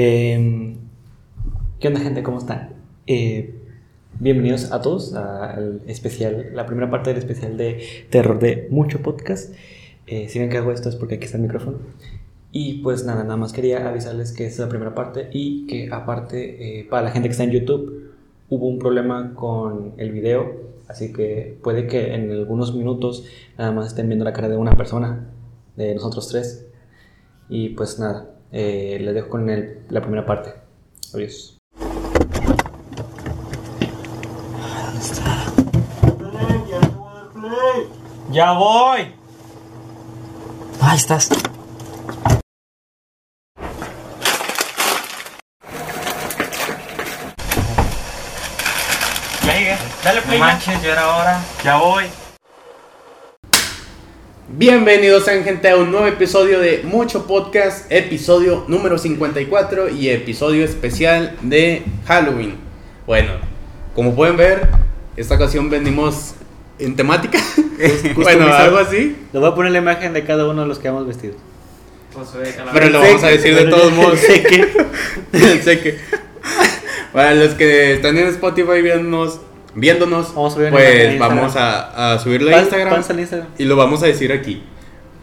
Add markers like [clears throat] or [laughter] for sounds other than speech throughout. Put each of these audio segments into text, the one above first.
Eh, ¿Qué onda, gente? ¿Cómo están? Eh, bienvenidos a todos al especial, la primera parte del especial de terror de mucho podcast. Eh, si ven que hago esto es porque aquí está el micrófono. Y pues nada, nada más quería avisarles que es la primera parte y que aparte, eh, para la gente que está en YouTube, hubo un problema con el video. Así que puede que en algunos minutos nada más estén viendo la cara de una persona, de nosotros tres. Y pues nada, eh, les dejo con el- la primera parte. Adiós. ¡Ya voy! Ahí estás. Venga, dale play. No manches, ya era hora. Ya voy. Bienvenidos sean gente a un nuevo episodio de Mucho Podcast, episodio número 54 y episodio especial de Halloween. Bueno, como pueden ver, esta ocasión venimos en temática. [laughs] bueno, algo así, Les voy a poner la imagen de cada uno de los que hemos vestido. pero lo vamos a decir de todos modos. Sé que. [laughs] sé que para los que están en Spotify viéndonos, viéndonos Vamos a una pues en Instagram. vamos a, a subirlo a Instagram Instagram. y lo vamos a decir aquí.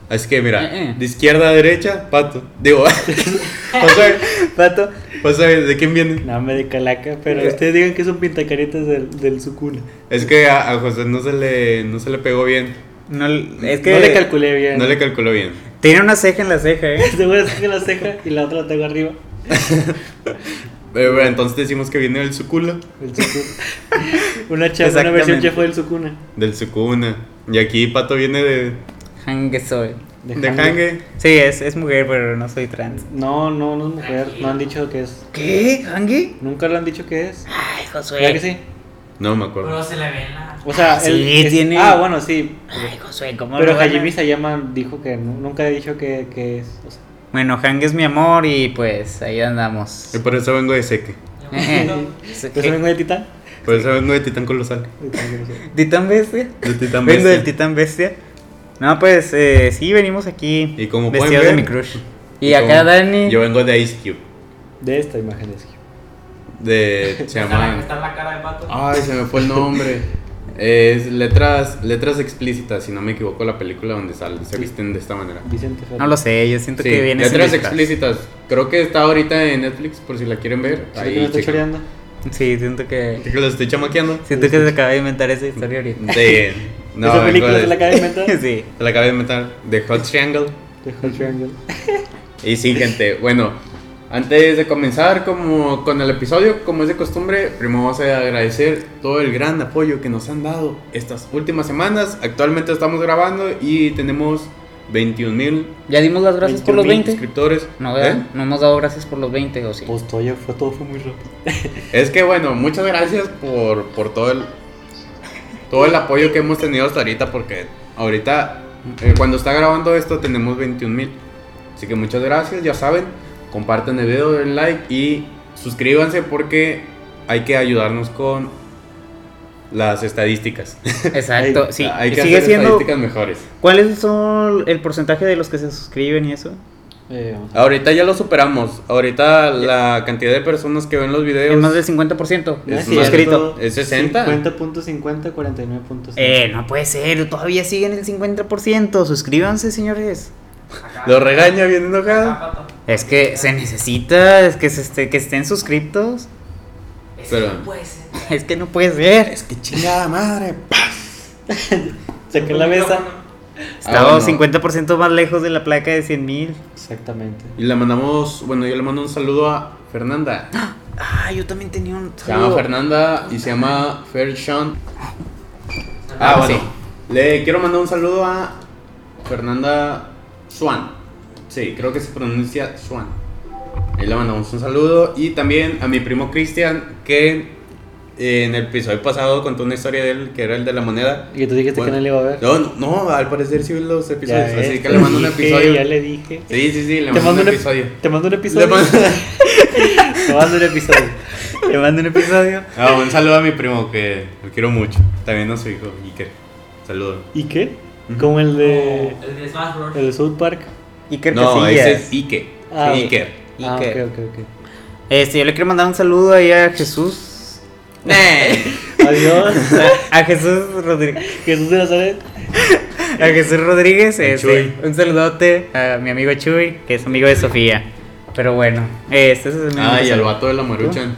Así que mira, Eh, eh. de izquierda a derecha, pato. Digo, [laughs] José, Pato. José, ¿de quién viene? No me de calaca, pero ustedes digan que son pintacaritas del, del Sukuna. Es que a, a José no se le no se le pegó bien. No, es que No le calculé bien. No le calculó bien. tiene una ceja en la ceja, ¿eh? [laughs] Seguro es que la ceja y la otra la tengo arriba. [laughs] Bueno, entonces decimos que viene del Sukula, El. [laughs] Una chef, una versión chef del Sukuna. del Sukuna. Y aquí Pato viene de, Hangue soy. de Hange. Sí, es, es mujer, pero no soy trans. No, no, no es mujer. No han dicho que es. ¿Qué? ¿Hangue? Nunca lo han dicho que es. Ay, Josué. ¿Verdad que sí? No me acuerdo. Pero se le ven la. O sea, Sí, él es- tiene- Ah, bueno, sí. Ay, Josué, ¿cómo Pero Hajime Sayama dijo que nu- nunca ha dicho que, que es. O sea, Bueno, Hangue es mi amor y pues ahí andamos. Y por eso vengo de Seque. ¿Por eso vengo de Titán? Por eso vengo de Titán Colosal. ¿Titán Bestia? De Titán Vengo Bestia. del Titán Bestia. No, pues eh, sí, venimos aquí Y como pueden vestidos de ver- mi crush. Y, Y acá como- Dani. Yo vengo de Ice Cube. De esta imagen de Sergio. De. Se llama. está la cara de pato. Ay, se me fue el nombre. Es letras, letras explícitas, si no me equivoco, la película donde sale, se visten de esta manera. Vicente Fernández. No lo sé, yo siento Sí, que viene letras sin explícitas. Creo que está ahorita en Netflix, por si la quieren ver. ¿Sí que me está chequen. choreando? Sí, siento que. [laughs] Que lo estoy chamaqueando. Siento que se acaba de inventar esa historia ahorita. Sí. [laughs] No, ¿Esa vengo película de- se la acaba de inventar? [laughs] sí. Se la acabé de inventar. De Hot Triangle. De Hot Triangle. Y sí, gente, bueno, antes de comenzar como con el episodio, como es de costumbre, primero vamos a agradecer todo el gran apoyo que nos han dado estas últimas semanas. Actualmente estamos grabando y tenemos 21 mil ¿Ya dimos las gracias por los 20? suscriptores. No. ¿Eh? No hemos dado gracias por los 20, ¿o sí? Pues todo, fue, todo fue muy rápido. [laughs] Es que bueno, muchas gracias por, por todo el todo el apoyo que hemos tenido hasta ahorita porque ahorita eh, cuando está grabando esto tenemos 21 mil. Así que muchas gracias, ya saben, compartan el video, den like y suscríbanse porque hay que ayudarnos con las estadísticas. [laughs] Exacto, sí. hay que Sigue hacer siendo. estadísticas mejores. ¿Cuáles son el porcentaje de los que se suscriben y eso? Eh, Ahorita ya lo superamos. Ahorita la cantidad de personas que ven los videos Es más del 50%. No es suscrito. Es 60. 50.50, 49.5. Eh, no puede ser, todavía siguen el 50%. Suscríbanse, señores. lo regaña bien enojado. Es que se necesita es que, se esté- que estén suscriptos. Ese Pero- no puede ser. [laughs] Es que no puede ser. Es que chingada madre. [laughs] Saqué la mesa. Estaba Ah, bueno. 50% más lejos de la placa de 100 mil. Exactamente. Y le mandamos, bueno, yo le mando un saludo a Fernanda. Ah, yo también tenía un. Se llama Fernanda y se llama Fershon. Ah, Ah, bueno. sí. Le quiero mandar un saludo a Fernanda Swan. Sí, creo que se pronuncia Swan. Ahí le mandamos un saludo. Y también a mi primo Cristian, que eh, en el episodio pasado contó una historia de él, que era el de la moneda. Y que tú dijiste Bueno. que no le iba a ver. No, no, no, al parecer sí vi los episodios. Ya así ves, que le mando un dije, episodio. Ya le dije. Sí, sí, sí, le Te mando mando un un ep- episodio. Te mando un episodio. Mando- [laughs] Te mando un episodio. Te mando un episodio. Ah, un saludo a mi primo que lo quiero mucho. También a su hijo, Iker. Saludo. ¿Y qué? Como el de. El de Smash Bros. El de South Park. Iker No, Casillas. ese es Ike. Ah, Iker. Ah, Iker. ok, ok, ok. Este, yo le quiero mandar un saludo ahí a Jesús. [laughs] Adiós. A Jesús Rodríguez. Jesús de Nazaret. A Jesús Rodríguez. El este, un saludote a mi amigo Chuy, que es amigo de Sofía. Pero bueno, este es mi Ah, y al vato de la maruchan.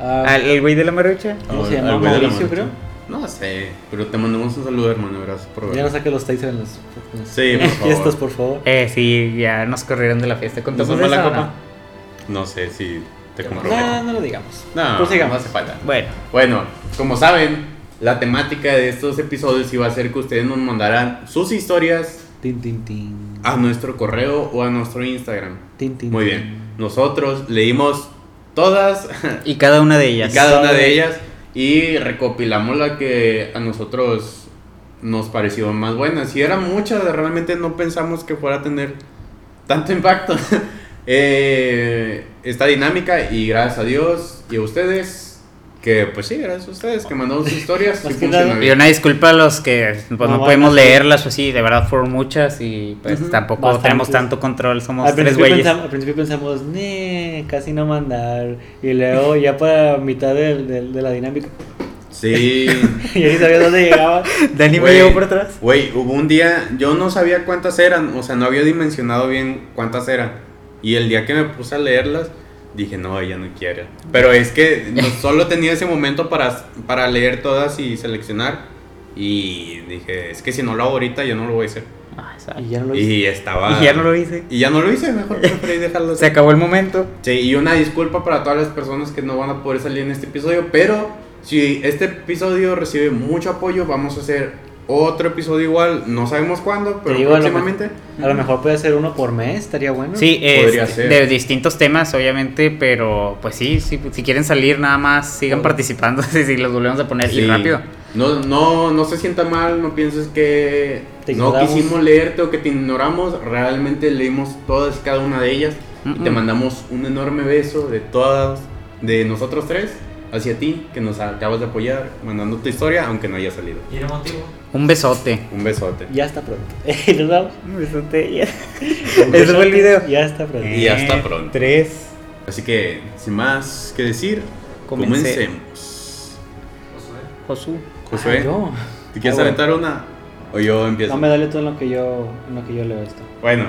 Ah, Al el güey de la marucha. ¿Cómo se llama? Mauricio, creo. No sé, pero te mandamos un saludo, hermano. Gracias por ver. Ya no saques los taser en las, Sí, por favor. fiestas, por favor. Eh, sí, ya nos corrieron de la fiesta. ¿Nos ¿Contamos la copa? No sé si te comprometo. No, no lo digamos. No, no hace falta. Bueno, Bueno, como saben, la temática de estos episodios iba a ser que ustedes nos mandaran sus historias Tin, tin, tin. a nuestro correo o a nuestro Instagram. Tin, tin, Muy bien. Nosotros leímos todas y cada una de [laughs] y ellas. cada una de ellas y recopilamos la que a nosotros nos pareció más buenas. Y eran muchas, realmente no pensamos que fuera a tener tanto impacto [laughs] eh, esta dinámica. Y gracias a Dios y a ustedes, que pues sí, gracias a ustedes que mandaron sus historias. sí. Y una disculpa a los que pues, no, No, podemos leerlas o así, de verdad fueron muchas y pues Ujú. tampoco Bastantes. tenemos tanto control, somos Al tres güeyes. pensamos, al principio pensamos, ne, casi no mandar. Y luego, ya para mitad del- del- de, la dinámica, Sí. [laughs] y ahí sabía dónde llegaba. [laughs] Dani me llevó por atrás. Güey, hubo un día, yo no sabía cuántas eran, o sea, no había dimensionado bien cuántas eran. Y el día que me puse a leerlas, dije, no, ella no quiere. Pero es que no- [laughs] solo tenía ese momento para, para leer todas y seleccionar. Y dije, es que si no lo hago ahorita, yo no lo voy a hacer. Ah, exacto. Y ya no lo hice. Y estaba... [laughs] Y ya no lo hice. Y ya no lo hice, mejor [laughs] preferí dejarlo Se acabó el momento. Sí, y una disculpa para todas las personas que no van a poder salir en este episodio, pero si este episodio recibe mucho apoyo, vamos a hacer otro episodio igual, no sabemos cuándo, pero digo, a lo próximamente. A lo mejor puede ser uno por mes, estaría bueno. Sí, Podría ser. de distintos temas, obviamente, pero pues sí, sí, si quieren salir nada más, sigan participando [laughs] si, si los volvemos a poner y Sí. rápido. No, no, no se sienta mal, no pienses que no quisimos leerte o que te ignoramos, realmente leímos todas y cada una de ellas y te mandamos un enorme beso de todas, de nosotros tres, hacia ti, que nos acabas de apoyar, mandando tu historia, aunque no haya salido. ¿Y el motivo? Un besote. Un besote. Ya está pronto. [laughs] Nos vamos. Un besote. ya. Un [laughs] [laughs] Ese fue el besote, video. Ya está pronto. Y hasta pronto. Tres. Así que, sin más que decir, Comencé. comencemos. Josu. Josué, Ah, yo. ¿te quieres Ah, bueno. aventar una? O yo empiezo. No me dale tú en lo que yo, en lo que yo leo esto. Bueno,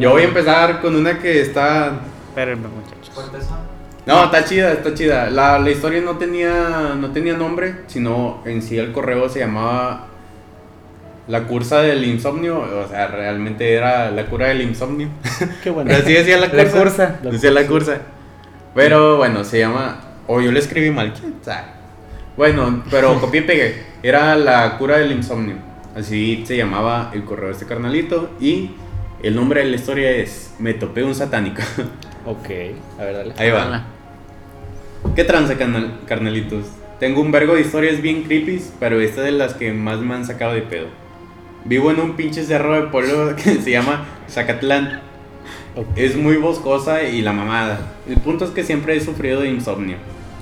yo voy a empezar con una que está Espérenme, muchachos. ¿Fuertes son? No, está chida, está chida. La, la historia no tenía, no tenía nombre, sino en sí el correo se llamaba La cursa del insomnio. O sea, realmente era la cura del insomnio. [laughs] Qué bueno. [laughs] Así decía la cursa. La cursa. Decía la cursa. Pero bueno, se llama. O yo le escribí mal, quién sabe. Bueno, pero [laughs] copié y pegué. Era la cura del insomnio. Así se llamaba el correo de este carnalito. Y el nombre de la historia es Me topé un satánico. Ok, a ver, dale. Ahí va. ¿Qué tranza, carnal- carnalitos? Tengo un vergo de historias bien creepy, pero esta es de las que más me han sacado de pedo. Vivo en un pinche cerro de pueblo [laughs] que se llama Zacatlán. Es muy boscosa y la mamada. El punto es que siempre he sufrido de insomnio.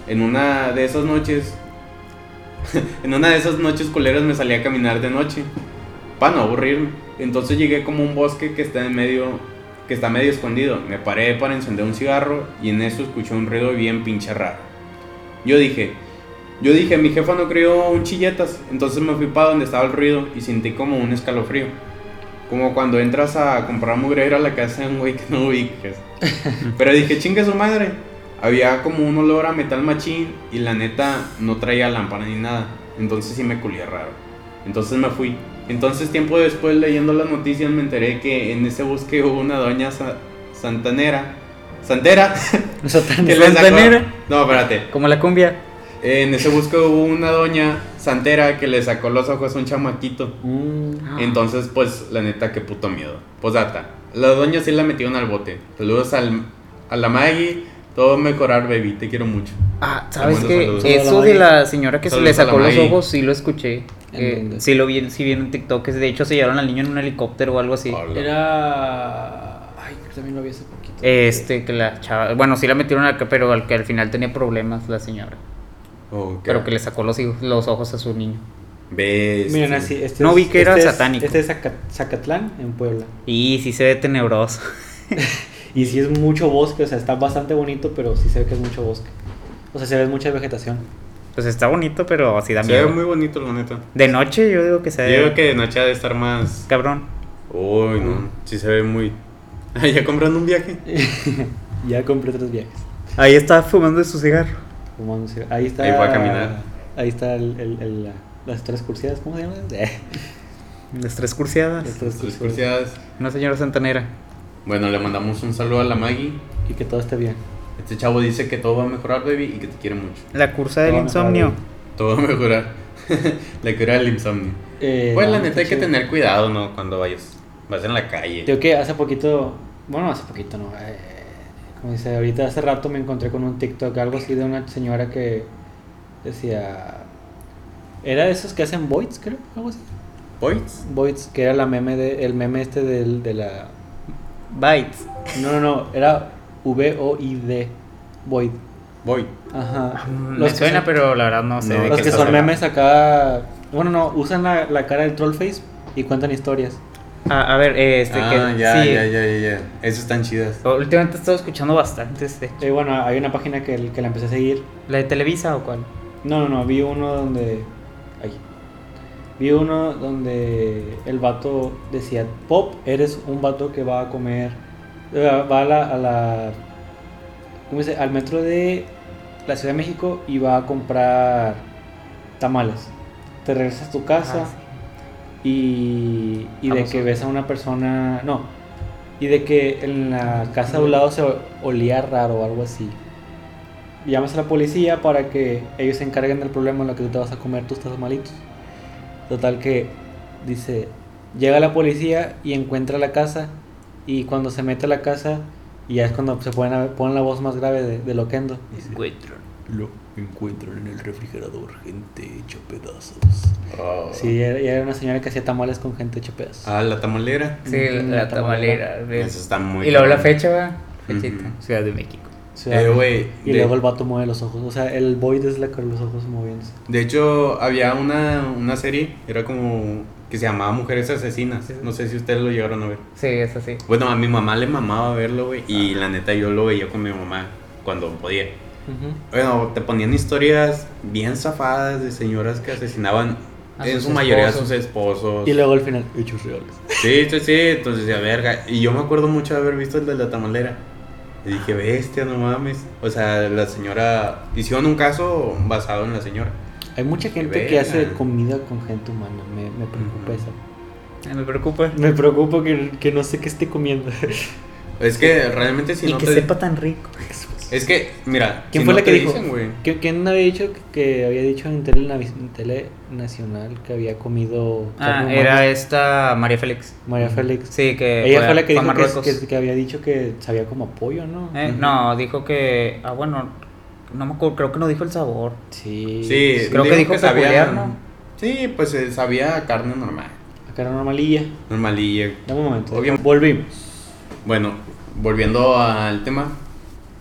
En una de esas noches, [laughs] en una de esas noches culeras me salí a caminar de noche para no aburrirme. Entonces llegué como a un bosque que está en medio, que está medio escondido. Me paré para encender un cigarro y en eso escuché un ruido bien pinche raro. Yo dije, yo dije, mi jefa no crió un chilletas, entonces me fui para donde estaba el ruido y sentí como un escalofrío. Como cuando entras a comprar mugrero a la casa de un güey que no ubiques. [laughs] Pero dije, chingue su madre. Había como un olor a metal machín y la neta no traía lámpara ni nada. Entonces sí me culía raro. Entonces me fui. Entonces tiempo después leyendo las noticias me enteré que en ese bosque hubo una doña sa- santanera. Santera. [laughs] Nosotros que le sacó- ¿Santanera? No, espérate. Como la cumbia. En ese bosque hubo una doña santera que le sacó los ojos a un chamaquito. Mm, Entonces, pues, la neta, qué puto miedo. Posdata. La doña sí la metieron al bote. Saludos al, a la Maggie. Todo mejorar, baby. Te quiero mucho. Ah, ¿sabes qué? Eso de la señora que se le sacó los ojos, sí lo escuché. ¿En Eh, dónde? sí lo vi, sí vi en un TikTok. que De hecho, se llevaron al niño en un helicóptero o algo así. Hola. Era. Ay, creo que también lo vi hace poquito. Este, que la chava. Bueno, sí la metieron acá, pero al que al final tenía problemas la señora. Ok. Pero que le sacó los, hijos- los ojos a su niño. Ves. Miren así, este No es- vi que era este es- satánico. Este es Zaca- Zacatlán, en Puebla. Y sí se ve tenebroso. [laughs] Y sí es mucho bosque, o sea, está bastante bonito, pero sí se ve que es mucho bosque. O sea, se ve mucha vegetación. Pues está bonito, pero sí da Se ve miedo. muy bonito, la neta. De noche yo digo que se Yo ve digo que de noche ha de estar más. cabrón. Uy, no. Sí se ve muy. [laughs] ¿Ya comprando un viaje? [laughs] ya compré tres viajes. Ahí está fumando su cigarro. Fumándose. Ahí está. Ahí fue a caminar. Ahí está el, el- el- la- las tres cursidas, ¿cómo se llama? [laughs] Las tres cursiadas. Las tres cursidas. cursiadas. Una señora santanera. Bueno, le mandamos un saludo a la Maggie. Y que todo esté bien. Este chavo dice que todo va a mejorar, baby, y que te quiere mucho. La cursa del insomnio. Todo va a mejorar. [laughs] la cura del insomnio. Eh, pues la neta hay que chido. tener cuidado, ¿no? Cuando vayas. Vas en la calle. Creo que hace poquito, bueno, hace poquito, no. eh, como dice, ahorita hace rato me encontré con un TikTok, algo así de una señora que decía. Era de esos que hacen voids, creo, algo así. ¿Boys? Voids, que era la meme de, el meme este del, de la. Bites. No, no, no, era V-O-I-D. Void. Voy. Ajá. Me Los que suena, son- pero la verdad no sé No, de Los que son memes acá. Bueno, no, usan la, la cara del trollface y cuentan historias. Ah, a ver, eh, este ah, que ya, sí. ya, ya, ya, ya. Esas están chidas. Últimamente he estado escuchando bastante este. Eh, bueno, hay una página que, que la empecé a seguir. ¿La de Televisa o cuál? No, no, no, vi uno donde. Ay. Vi uno donde el vato decía: Pop, eres un vato que va a comer. Va a la. A la ¿Cómo dice? Al metro de la Ciudad de México y va a comprar tamales. Te regresas a tu casa Ah, sí. y, y de que ves a una persona. No. Y de que en la casa de un lado se olía raro o algo así. Llamas a la policía para que ellos se encarguen del problema en lo que tú te vas a comer tus tamalitos. Total que dice, llega la policía y encuentra la casa y cuando se mete a la casa y ya es cuando se ponen, a- ponen la voz más grave de, de Loquendo. Dice, lo encuentran en el refrigerador, gente hecha pedazos. Oh. Sí, era, y era una señora que hacía tamales con gente hecha pedazos. Ah, la tamalera. Sí, Mm, la, la tamalera. tamalera. de- Eso está muy y luego la fecha, va. Fechita. Ujú. Ciudad de México. Ciudad- Eh, güey, y de- luego el vato mueve los ojos. O sea, el void es la con los ojos moviéndose. De hecho, había una, una serie, era como que se llamaba Mujeres Asesinas. No sé si ustedes lo llegaron a ver. Sí, es así. Bueno, a mi mamá le mamaba verlo, güey. Y la neta yo lo veía con mi mamá cuando podía. Bueno, te ponían historias bien zafadas de señoras que asesinaban A en su mayoría a esposos. sus esposos. Y luego al final, hechos reales. Sí, sí, sí. Entonces decía, verga. Y yo me acuerdo mucho de haber visto el de la tamalera. Y dije, bestia, no mames. O sea, la señora. Hicieron un caso basado en la señora. Hay mucha gente que hace comida con gente humana. Me, me preocupa Ujú. eso. Eh, Me preocupa. Me preocupa que, que no sé qué esté comiendo. Es que realmente si y no que te. sepa tan rico. Es que, mira. ¿Quién si fue no la que dijo? dicen, güey. ¿Qui- ¿Quién había dicho que había dicho en tele, en tele nacional que había comido Ah, era ella María Félix. María Félix. Sí, que Ella fue la que dijo que, que- que había dicho que sabía como pollo, ¿no? Eh, Ujú. No, dijo que. Ah, bueno, no me acuerdo, creo que no dijo el sabor. Sí. Sí, Creo que dijo sabía. peculiar, ¿no? Sí, pues eh, sabía carne normal. Acá era normalilla. Normalilla. Dame un momento. Volvimos. Bueno, volviendo al tema.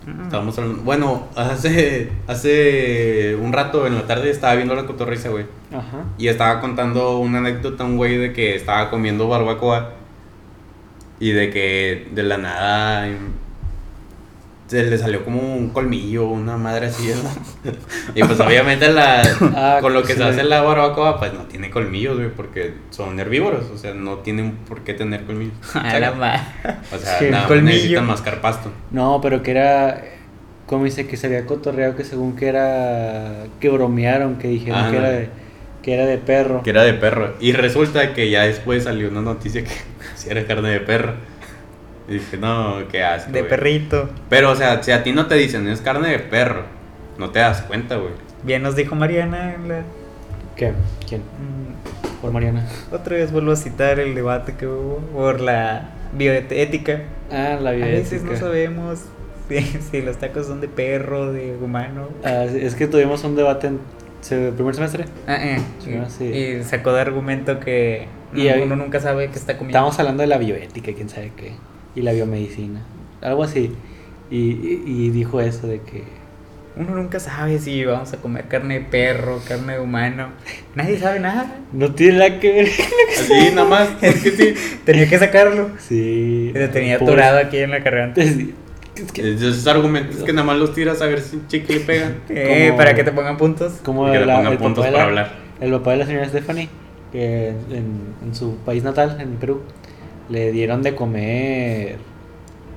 Mm. Estábamos hablando. Bueno, hace, hace un rato en la tarde estaba viendo la cotorriza, güey. Ajá. Y estaba contando una anécdota a un güey de que estaba comiendo barbacoa. Y de que de la nada se le salió como un colmillo, una madre así. ¿no? [laughs] y pues obviamente la, Ah, con lo que sí. se hace la barbacoa, pues no tiene colmillos, güey, porque son herbívoros. O sea, no tienen por qué tener colmillos. [laughs] A la ma- O sea, Sí, nada más colmillo. necesitan mascar pasto. No, pero que era. Como dice que se había cotorreado que según que era. que bromearon, que dijeron Ah, que, no. era de, que era de perro. Que era de perro. Y resulta que ya después salió una noticia que [laughs] si era carne de perro. Y dije, no, qué asco. de güey". perrito. Pero, o sea, si a ti no te dicen es carne de perro, no te das cuenta, güey. Bien nos dijo Mariana. en la- ¿Qué? ¿Quién? Mm, Por Mariana. Otra vez vuelvo a citar el debate que hubo por la bioética. Ah, la A veces no bioética. sabemos [laughs] si, si los tacos son de perro, de humano. Ah, es que tuvimos un debate en se- primer semestre. Ah, eh, Sí, y, sí. y sacó de argumento que Y ahí- uno nunca sabe qué está comiendo. Estábamos hablando de la bioética, quién sabe qué. Y la biomedicina. Algo así. Y, y- y dijo eso de que. Uno nunca sabe si vamos a comer carne de perro, carne de humano. Nadie sabe nada. No tiene nada que ver. Así, nada más. [laughs] Porque sí. Tenía que sacarlo. Sí. Se tenía Pobre- atorado aquí en la garganta. Sí. Es que- Esos argumentos que nada más los tiras a ver si chicle pegan. [laughs] Eh, Como- para que te pongan puntos. Como que le la- pongan el, puntos para la, hablar. el papá de la señora Stephanie, que en, en su país natal, en Perú, le dieron de comer.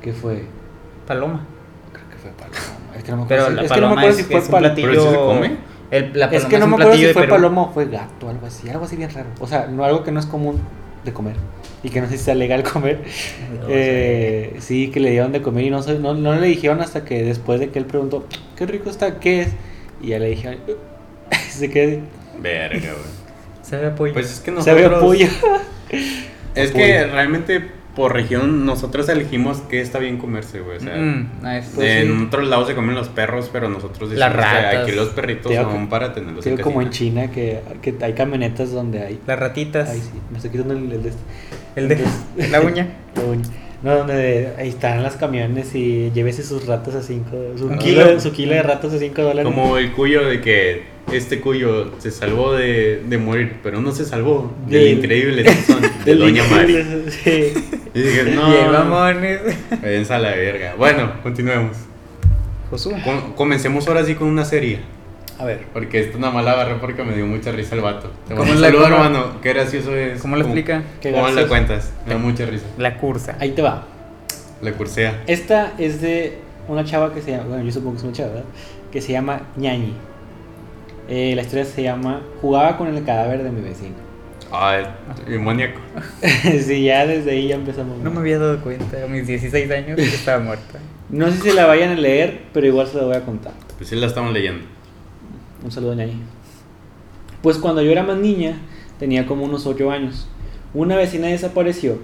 ¿Qué fue? Paloma. Creo que fue paloma. Es que no me acuerdo, Pero si- la es que no me paloma acuerdo es, si fue paloma. platillo. ¿Pero sí se come? El, la Es que no me acuerdo si fue Perú. paloma o fue gato, algo así, algo así bien raro. O sea, no algo que no es común de comer y que no sé si sea legal [laughs] comer. No Eh, sí, que le dieron de comer y no, sé- no, no le dijeron hasta que después de que él preguntó, qué rico está, ¿qué es? Y ya le dijeron, [laughs] se quedó, Verga, güey. Sabe a pollo. Pues es que se ve nosotros. pollo. [laughs] Es que realmente por región nosotros elegimos qué está bien comerse, güey. O sea, Mm, nice. Pues en sí. otros lados se comen los perros, pero nosotros Las decimos que ratas. aquí los perritos son que- para tenerlos en como en. China, que, que hay camionetas donde hay... Las ratitas. Ay, sí, me estoy quitando el, el de este. El de Entonces- la uña. [laughs] La uña. No, donde ahí están las camiones y llévese sus ratas a 5 su, Un kilo, kilo. su kilo de ratas a 5 dólares. Como el cuyo de que este cuyo se salvó de, de morir, pero no se salvó del increíble [laughs] Tizón de Doña Mari. sí. Y dije, no, mamones. váyanse a la verga. Bueno, continuemos. Josué. Com- comencemos ahora sí con una serie. A ver, Porque esto nada más la agarré porque me dio mucha risa el vato. Te ¿Cómo mando un saludo, hermano. Qué gracioso es. ¿Cómo lo explica? Qué ¿Cómo la cuentas? Me da mucha risa. La cursa. ahí te va. La cursea. Esta es de una chava que se llama, bueno, yo supongo que es una chava, ¿verdad? Que se llama Ñañi. Eh, la historia se llama Jugaba con el cadáver de mi vecino. Ay, demoníaco. [laughs] sí, ya desde ahí ya empezamos. No me había dado cuenta a mis 16 años que estaba muerta. No sé si la vayan a leer, pero igual se la voy a contar. Pues sí la estamos leyendo. Un saludo, Ñañi. Pues cuando yo era más niña, tenía como unos 8 años, una vecina desapareció.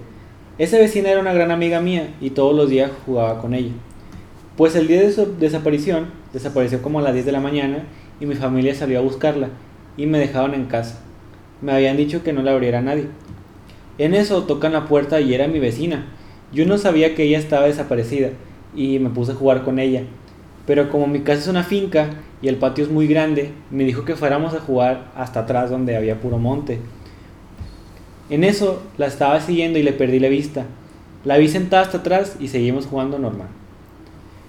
Esa vecina era una gran amiga mía y todos los días jugaba con ella. Pues el día de su desaparición, desapareció como a las 10 de la mañana y mi familia salió a buscarla y me dejaron en casa. Me habían dicho que no la abriera nadie. En eso tocan la puerta y era mi vecina. Yo no sabía que ella estaba desaparecida y me puse a jugar con ella. Pero como mi casa es una finca y el patio es muy grande, me dijo que fuéramos a jugar hasta atrás donde había puro monte. En eso la estaba siguiendo y le perdí la vista. La vi sentada hasta atrás y seguimos jugando normal.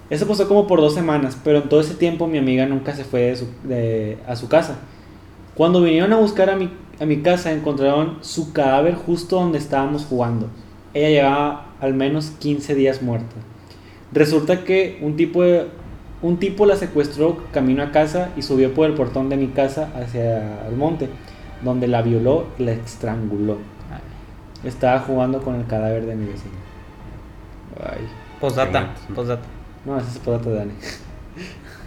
Eso pasó como por dos semanas, pero en todo ese tiempo mi amiga nunca se fue de su- de- a su casa. Cuando vinieron a buscar a mi, a mi casa encontraron su cadáver justo donde estábamos jugando. Ella llevaba al menos 15 días muerta. Resulta que un tipo, de- un tipo la secuestró camino a casa y subió por el portón de mi casa hacia el monte, donde la violó y la estranguló. Estaba jugando con el cadáver de mi vecino. Ay. Postdata. No, ese es podata de Dani.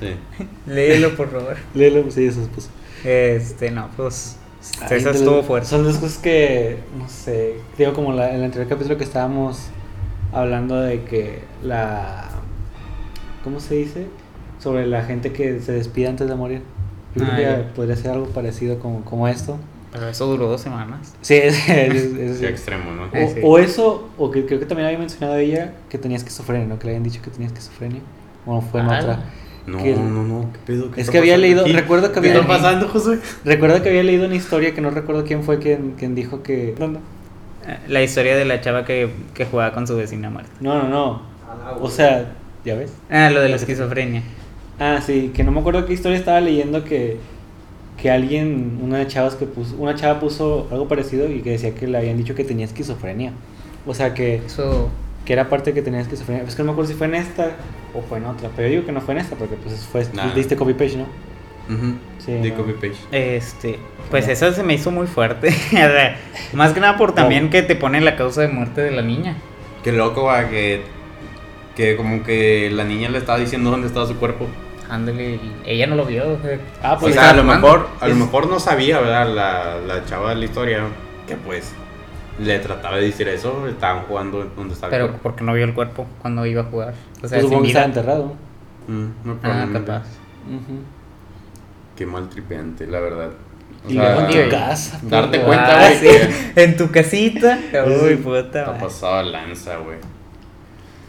Sí. [laughs] Léelo, por favor. Léelo, sí, eso es pues. Este, no, pues. Ay, Esa estuvo fuerte. Son las cosas que, no sé, digo como la, en el anterior capítulo que estábamos hablando de que la, ¿cómo se dice? Sobre la gente que se despide antes de morir. Yo creo Ah, que podría ser algo parecido como, como esto. Pero eso duró dos semanas. Sí, [laughs] es, es- es- Qué extremo, ¿no? O, sí. o eso, o que creo que también había mencionado ella que tenía esquizofrenia, ¿no? Que le habían dicho que tenía esquizofrenia. O fue en Ah. otra. No, que- no, no. ¿Qué pedo? ¿Qué Es que había leído- aquí? recuerdo que ¿Qué había- está pasando, Josué? Recuerdo que había leído una historia que no recuerdo quién fue quien, quien dijo que... No, Eh, La historia de la chava que, que jugaba con su vecina muerta. no, no. no. O sea, ¿ya ves? Ah, lo de la esquizofrenia. Ah, sí, que no me acuerdo qué historia estaba leyendo que, que alguien, una de chavas que puso, una chava puso algo parecido y que decía que le habían dicho que tenía esquizofrenia. O sea, que, Eso. que era parte que tenía esquizofrenia. Es que no me acuerdo si fue en esta o fue en otra, pero yo digo que no fue en esta porque pues fue, Nah. diste copy page, ¿no? Ujú. Sí, De no. copy page. Este, pues esa se me hizo muy fuerte. [laughs] Más que nada por también que te pone la causa de muerte de la niña. Qué loco, va, que, que como que la niña le estaba diciendo dónde estaba su cuerpo. Ándale, y ella no lo vio. o sea, Ah, O pues sea, a lo jugando. mejor, a lo mejor no sabía, ¿verdad? La, la chava de la historia, que pues le trataba de decir eso, estaban jugando donde estaba pero porque no vio el cuerpo cuando iba a jugar. O sea, pues, supongo sin que estaba enterrado. Mm, muy Ah, capaz. Qué mal tripeante, la verdad. O Y luego en tu casa. darte puto. cuenta, Ah, güey, sí. que- [laughs] En tu casita. Uy, puta. Está pasado lanza, güey.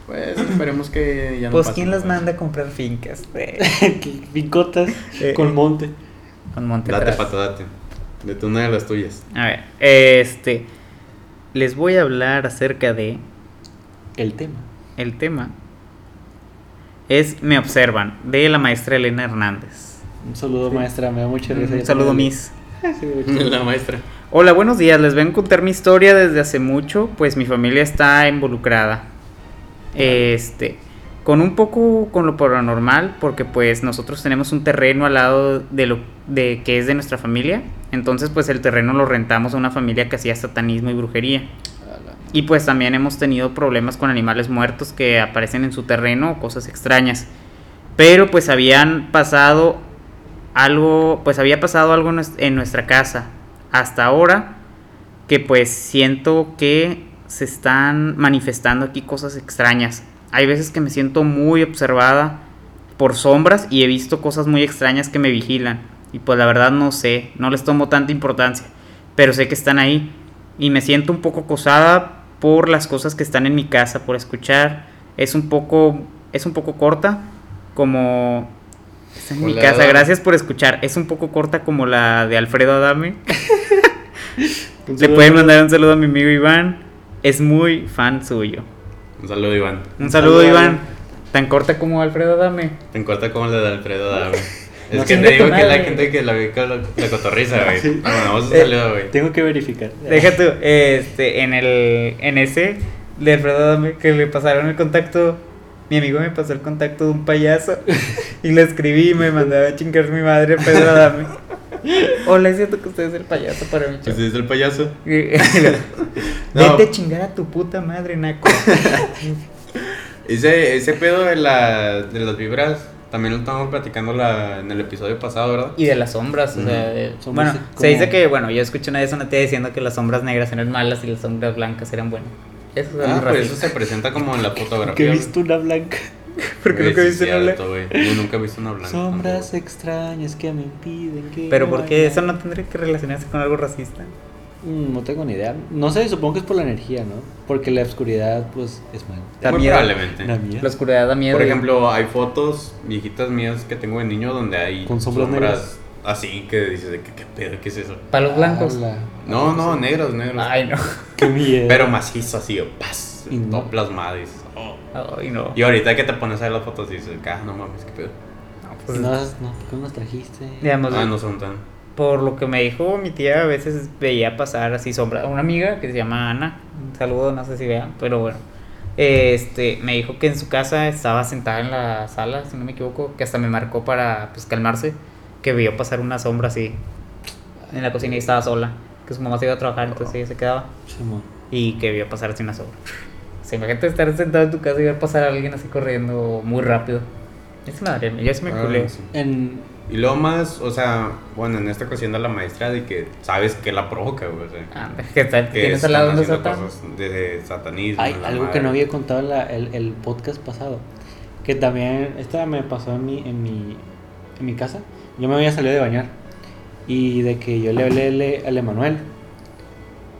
Pues esperemos que ya no Pues, pase, ¿quién las güey. manda a comprar fincas? güey? [laughs] Picotas Eh, con monte. Con monte Date, date. De una de las tuyas. A ver, este. Les voy a hablar acerca de. El tema. El tema. Es Me Observan, de la maestra Elena Hernández. Un saludo, maestra. Me da mucha risa. Un saludo, Miss. [laughs] La maestra. Hola, buenos días. Les vengo a contar mi historia desde hace mucho, pues mi familia está involucrada. Este, con un poco con lo paranormal, porque pues nosotros tenemos un terreno al lado de lo de que es de nuestra familia. Entonces, pues el terreno lo rentamos a una familia que hacía satanismo y brujería. Y pues también hemos tenido problemas con animales muertos que aparecen en su terreno o cosas extrañas. Pero pues habían pasado algo, pues había pasado algo en nues- en nuestra casa hasta ahora que pues siento que se están manifestando aquí cosas extrañas. Hay veces que me siento muy observada por sombras y he visto cosas muy extrañas que me vigilan. Y pues la verdad no sé, no les tomo tanta importancia, pero sé que están ahí. Y me siento un poco acosada por las cosas que están en mi casa, por escuchar. Es un poco, es un poco corta, como... Está en mi casa, gracias por escuchar. Es un poco corta como la de Alfredo Adame. [laughs] Le pueden mandar un saludo a mi amigo Iván. Es muy fan suyo. Un saludo, Iván. Un Un saludo, saludo, Iván. Iván. Tan corta como Alfredo Adame. Te corta como la de Alfredo Dame. [laughs] Es No que te digo que la gente que la ve con la, cotorriza, güey. Sí. Ah, bueno, vamos a Eh, saludo, güey. Tengo que verificar. Deja tú, [laughs] este, en el, en ese de Alfredo Adame que le pasaron el contacto. Mi amigo me pasó el contacto de un payaso [laughs] y le escribí y me mandaba a chingar mi madre Alfredo Adame. Hola, es cierto que usted es el payaso para mi Pues chavo. es el payaso. [laughs] No. Vete a chingar a tu puta madre, Naco. [laughs] Ese, ese pedo de, la, de las vibras también lo estábamos platicando la, en el episodio pasado, ¿verdad? Y de las sombras, o sea, de- Sombras bueno, como- se dice que, bueno, yo escuché una vez una tía diciendo que las sombras negras eran malas y las sombras blancas eran buenas. Eso es Ah, pues eso se presenta como en la fotografía. Que he visto una blanca. [laughs] Porque nunca sí, viste una blanca. Yo nunca he visto una blanca. Sombras tampoco. extrañas que me impiden que. Pero ¿por qué eso no tendría que relacionarse con algo racista? Mm, No tengo ni idea. No sé, supongo que es por la energía, ¿no? Porque la oscuridad, pues, es malo. Da Muy miedo. probablemente. Da miedo. La oscuridad da miedo. Por ejemplo, hay fotos viejitas mías que tengo de niño donde hay Con sombras negras. así que dices, ¿qué, qué pedo? ¿Qué es eso? palos blancos. Ala. No, no, negros, negros. Ay, no. [laughs] Qué miedo. Pero macizo así, paz, Y no. todo plasmado. y dices. Ay, no. Y ahorita que te pones a ver las fotos dices, ah, no mames, qué pedo. No, pues, No, no, ¿por qué no nos trajiste? digamos, Ah, no son tan. por lo que me dijo mi tía, a veces veía pasar así sombra. Una amiga que se llama Ana, un saludo, no sé si vean, pero bueno. Este, me dijo que en su casa estaba sentada en la sala, si no me equivoco, que hasta me marcó para pues calmarse, que vio pasar una sombra así en la cocina y estaba sola, que su mamá se iba a trabajar, entonces ella se quedaba Simón. y que vio pasar así una sombra. Sea, imagínate estar sentado en tu casa y ver pasar a alguien así corriendo muy rápido. Es madre, yo sí me Ah, culé. sí. En. Y lo más, o sea, bueno, en esta ocasión de la maestra de que sabes que la provoca, güey. O sea, Ah, que está- que tienes al lado de Satán. cosas de satanismo. Hay algo madre. que no había contado en la- el, el podcast pasado. Que también. Esta me pasó en mi, en mi, en mi casa. Yo me había salido de bañar. Y de que yo le hablé al Emanuel.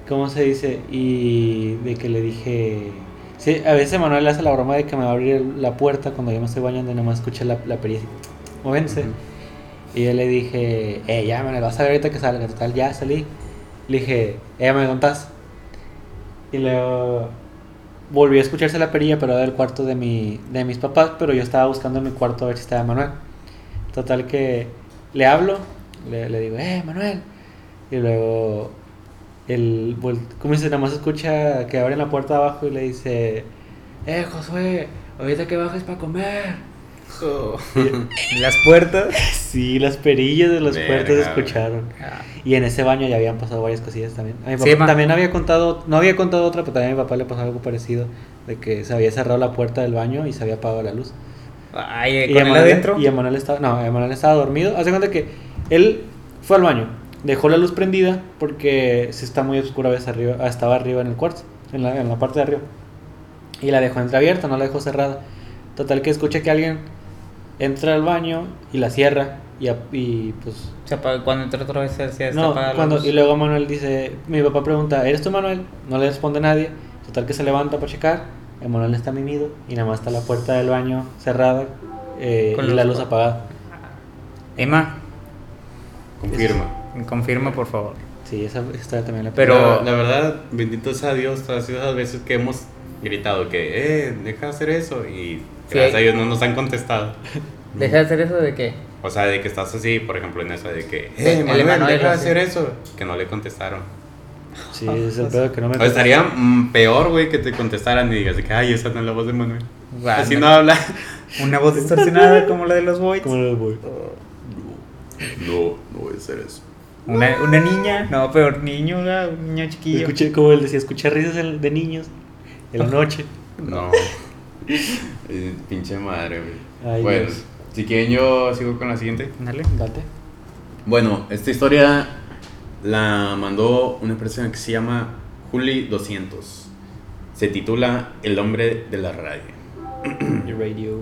¿Cómo se dice? Y de que le dije. Sí, a veces Emanuel hace la broma de que me va a abrir la puerta cuando yo me estoy bañando y nomás escuché la, la perilla moviéndose. Ujú. Y yo le dije, eh, ya, me vas a ver ahorita que salga. Total, ya salí. Le dije, eh, ¿me contás? Y luego volví a escucharse la perilla, pero del cuarto de, mi, de mis papás, pero yo estaba buscando en mi cuarto a ver si estaba Manuel. Total que le hablo, le, le digo, eh, Manuel. Y luego, el, ¿cómo dice? Nada más escucha que abren la puerta abajo y le dice, eh, Josué, ahorita que bajes para comer. Las puertas. Sí, las perillas de las Verga, puertas escucharon. Ah, Y en ese baño ya habían pasado varias cosillas también. A mi Sí, papá ma. también había contado, no había contado otra, pero también a mi papá le pasó algo parecido, de que se había cerrado la puerta del baño y se había apagado la luz. Ay, Y ¿con Emanuel, adentro? y Emanuel estaba, no, Emanuel estaba dormido. Hace cuenta que él fue al baño, dejó la luz prendida porque se está muy oscura a veces arriba, estaba arriba en el cuarto, en la, en la parte de arriba. Y la dejó entreabierta, no la dejó cerrada. Total que escucha que alguien entra al baño y la cierra y, ap- y pues Se apaga- cuando entra otra vez se, se no, apaga la cuando, luz. y luego Manuel dice, mi papá pregunta, ¿eres tú Manuel? No le responde nadie. Total que se levanta para checar Emanuel está mimido y nada más está la puerta del baño cerrada eh, Con y luz la luz apagada. apagada. Emma, Confirma. Confirma por favor. Sí, esa historia también la Pero- la, la verdad, bendito sea Dios, todas esas veces que hemos gritado que, eh, deja de hacer eso. Y Sí. gracias a Dios no nos han contestado. [laughs] ¿Deja de hacer eso de qué? O sea, de que estás así, por ejemplo, en esa de que, eh, el Manuel, deja de sí. hacer eso. Que no le contestaron. Sí, es el pedo que no me O estaría mm, peor, güey, que te contestaran y digas de que, ay, esa no es la voz de Manuel. Así no. habla. [laughs] Una voz distorsionada como la de los Voids. ¿Cómo los voy? No, no voy a hacer eso. Una, una niña, no, peor niño, ¿verdad? un niño chiquillo. Escuché, como él decía, escuché risas de niños en la [laughs] noche. No. [laughs] Eh, Pinche madre, güey. Ay, bueno, Dios. si quieren yo sigo con la siguiente. Dale. Date. Bueno, esta historia la mandó una persona que se llama Juli200. Se titula El hombre de la radio. [clears throat] Your radio.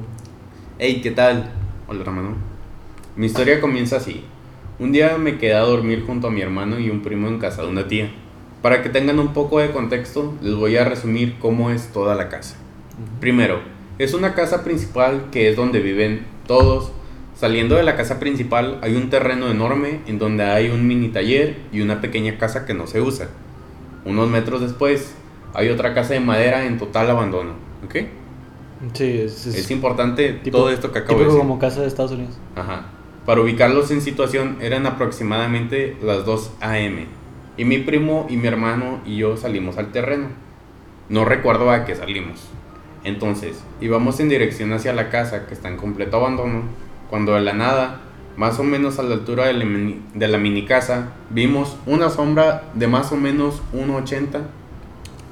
Hey, ¿qué tal? Hola, hermano. Mi historia comienza así. Un día me quedé a dormir junto a mi hermano y un primo en casa de una tía. Para que tengan un poco de contexto, les voy a resumir cómo es toda la casa. Primero, es una casa principal que es donde viven todos. Saliendo de la casa principal hay un terreno enorme en donde hay un mini taller y una pequeña casa que no se usa. Unos metros después hay otra casa de madera en total abandono. ¿Ok? Sí, es, es Es importante tipo- todo esto que acabo de decir. como casa de Estados Unidos. Ajá. Para ubicarlos en situación eran aproximadamente las 2 a.m. Y mi primo y mi hermano y yo salimos al terreno. No recuerdo a qué salimos. Entonces, íbamos en dirección hacia la casa que está en completo abandono, cuando de la nada, más o menos a la altura de la mini, de la mini casa, vimos una sombra de más o menos 1,80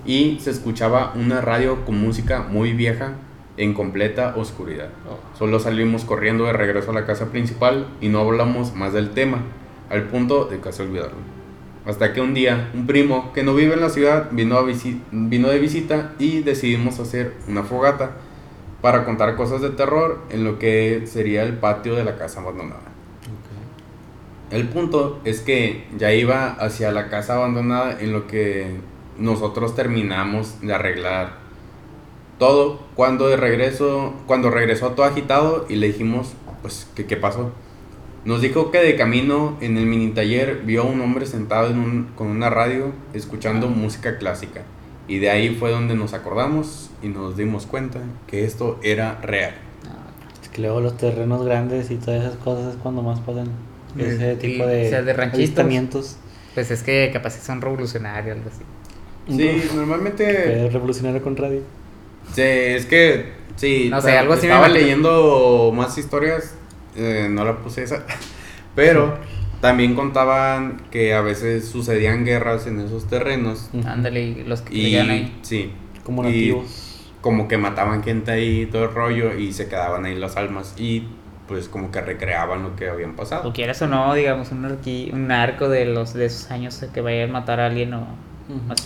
y se escuchaba una radio con música muy vieja en completa oscuridad. Solo salimos corriendo de regreso a la casa principal y no hablamos más del tema, al punto de casi olvidarlo. Hasta que un día, un primo que no vive en la ciudad vino, a vino de visita y decidimos hacer una fogata para contar cosas de terror en lo que sería el patio de la casa abandonada. El punto es que ya iba hacia la casa abandonada en lo que nosotros terminamos de arreglar todo cuando de regreso cuando regresó todo agitado y le dijimos pues que qué pasó nos dijo que de camino en el mini taller vio a un hombre sentado en un- con una radio escuchando música clásica y de ahí fue donde nos acordamos y nos dimos cuenta que esto era real Es que luego los terrenos grandes y todas esas cosas es cuando más pasan ese Y- tipo de, o sea, de ranchitos. avistamientos. Pues es que capaz sí son revolucionarios, algo así. sí normalmente Es revolucionario con radio. Sí, es que sí. No sé, algo así me Estaba imagino. leyendo más historias, eh, no la puse esa, [laughs] pero también contaban que a veces sucedían guerras en esos terrenos. Ándale, y los que y ahí. sí, Como y nativos. como que mataban gente ahí y todo el rollo y se quedaban ahí las almas y pues como que recreaban lo que habían pasado. O quieras o no, digamos, un, arqui- un arco de los de esos años que vayan a matar a alguien o.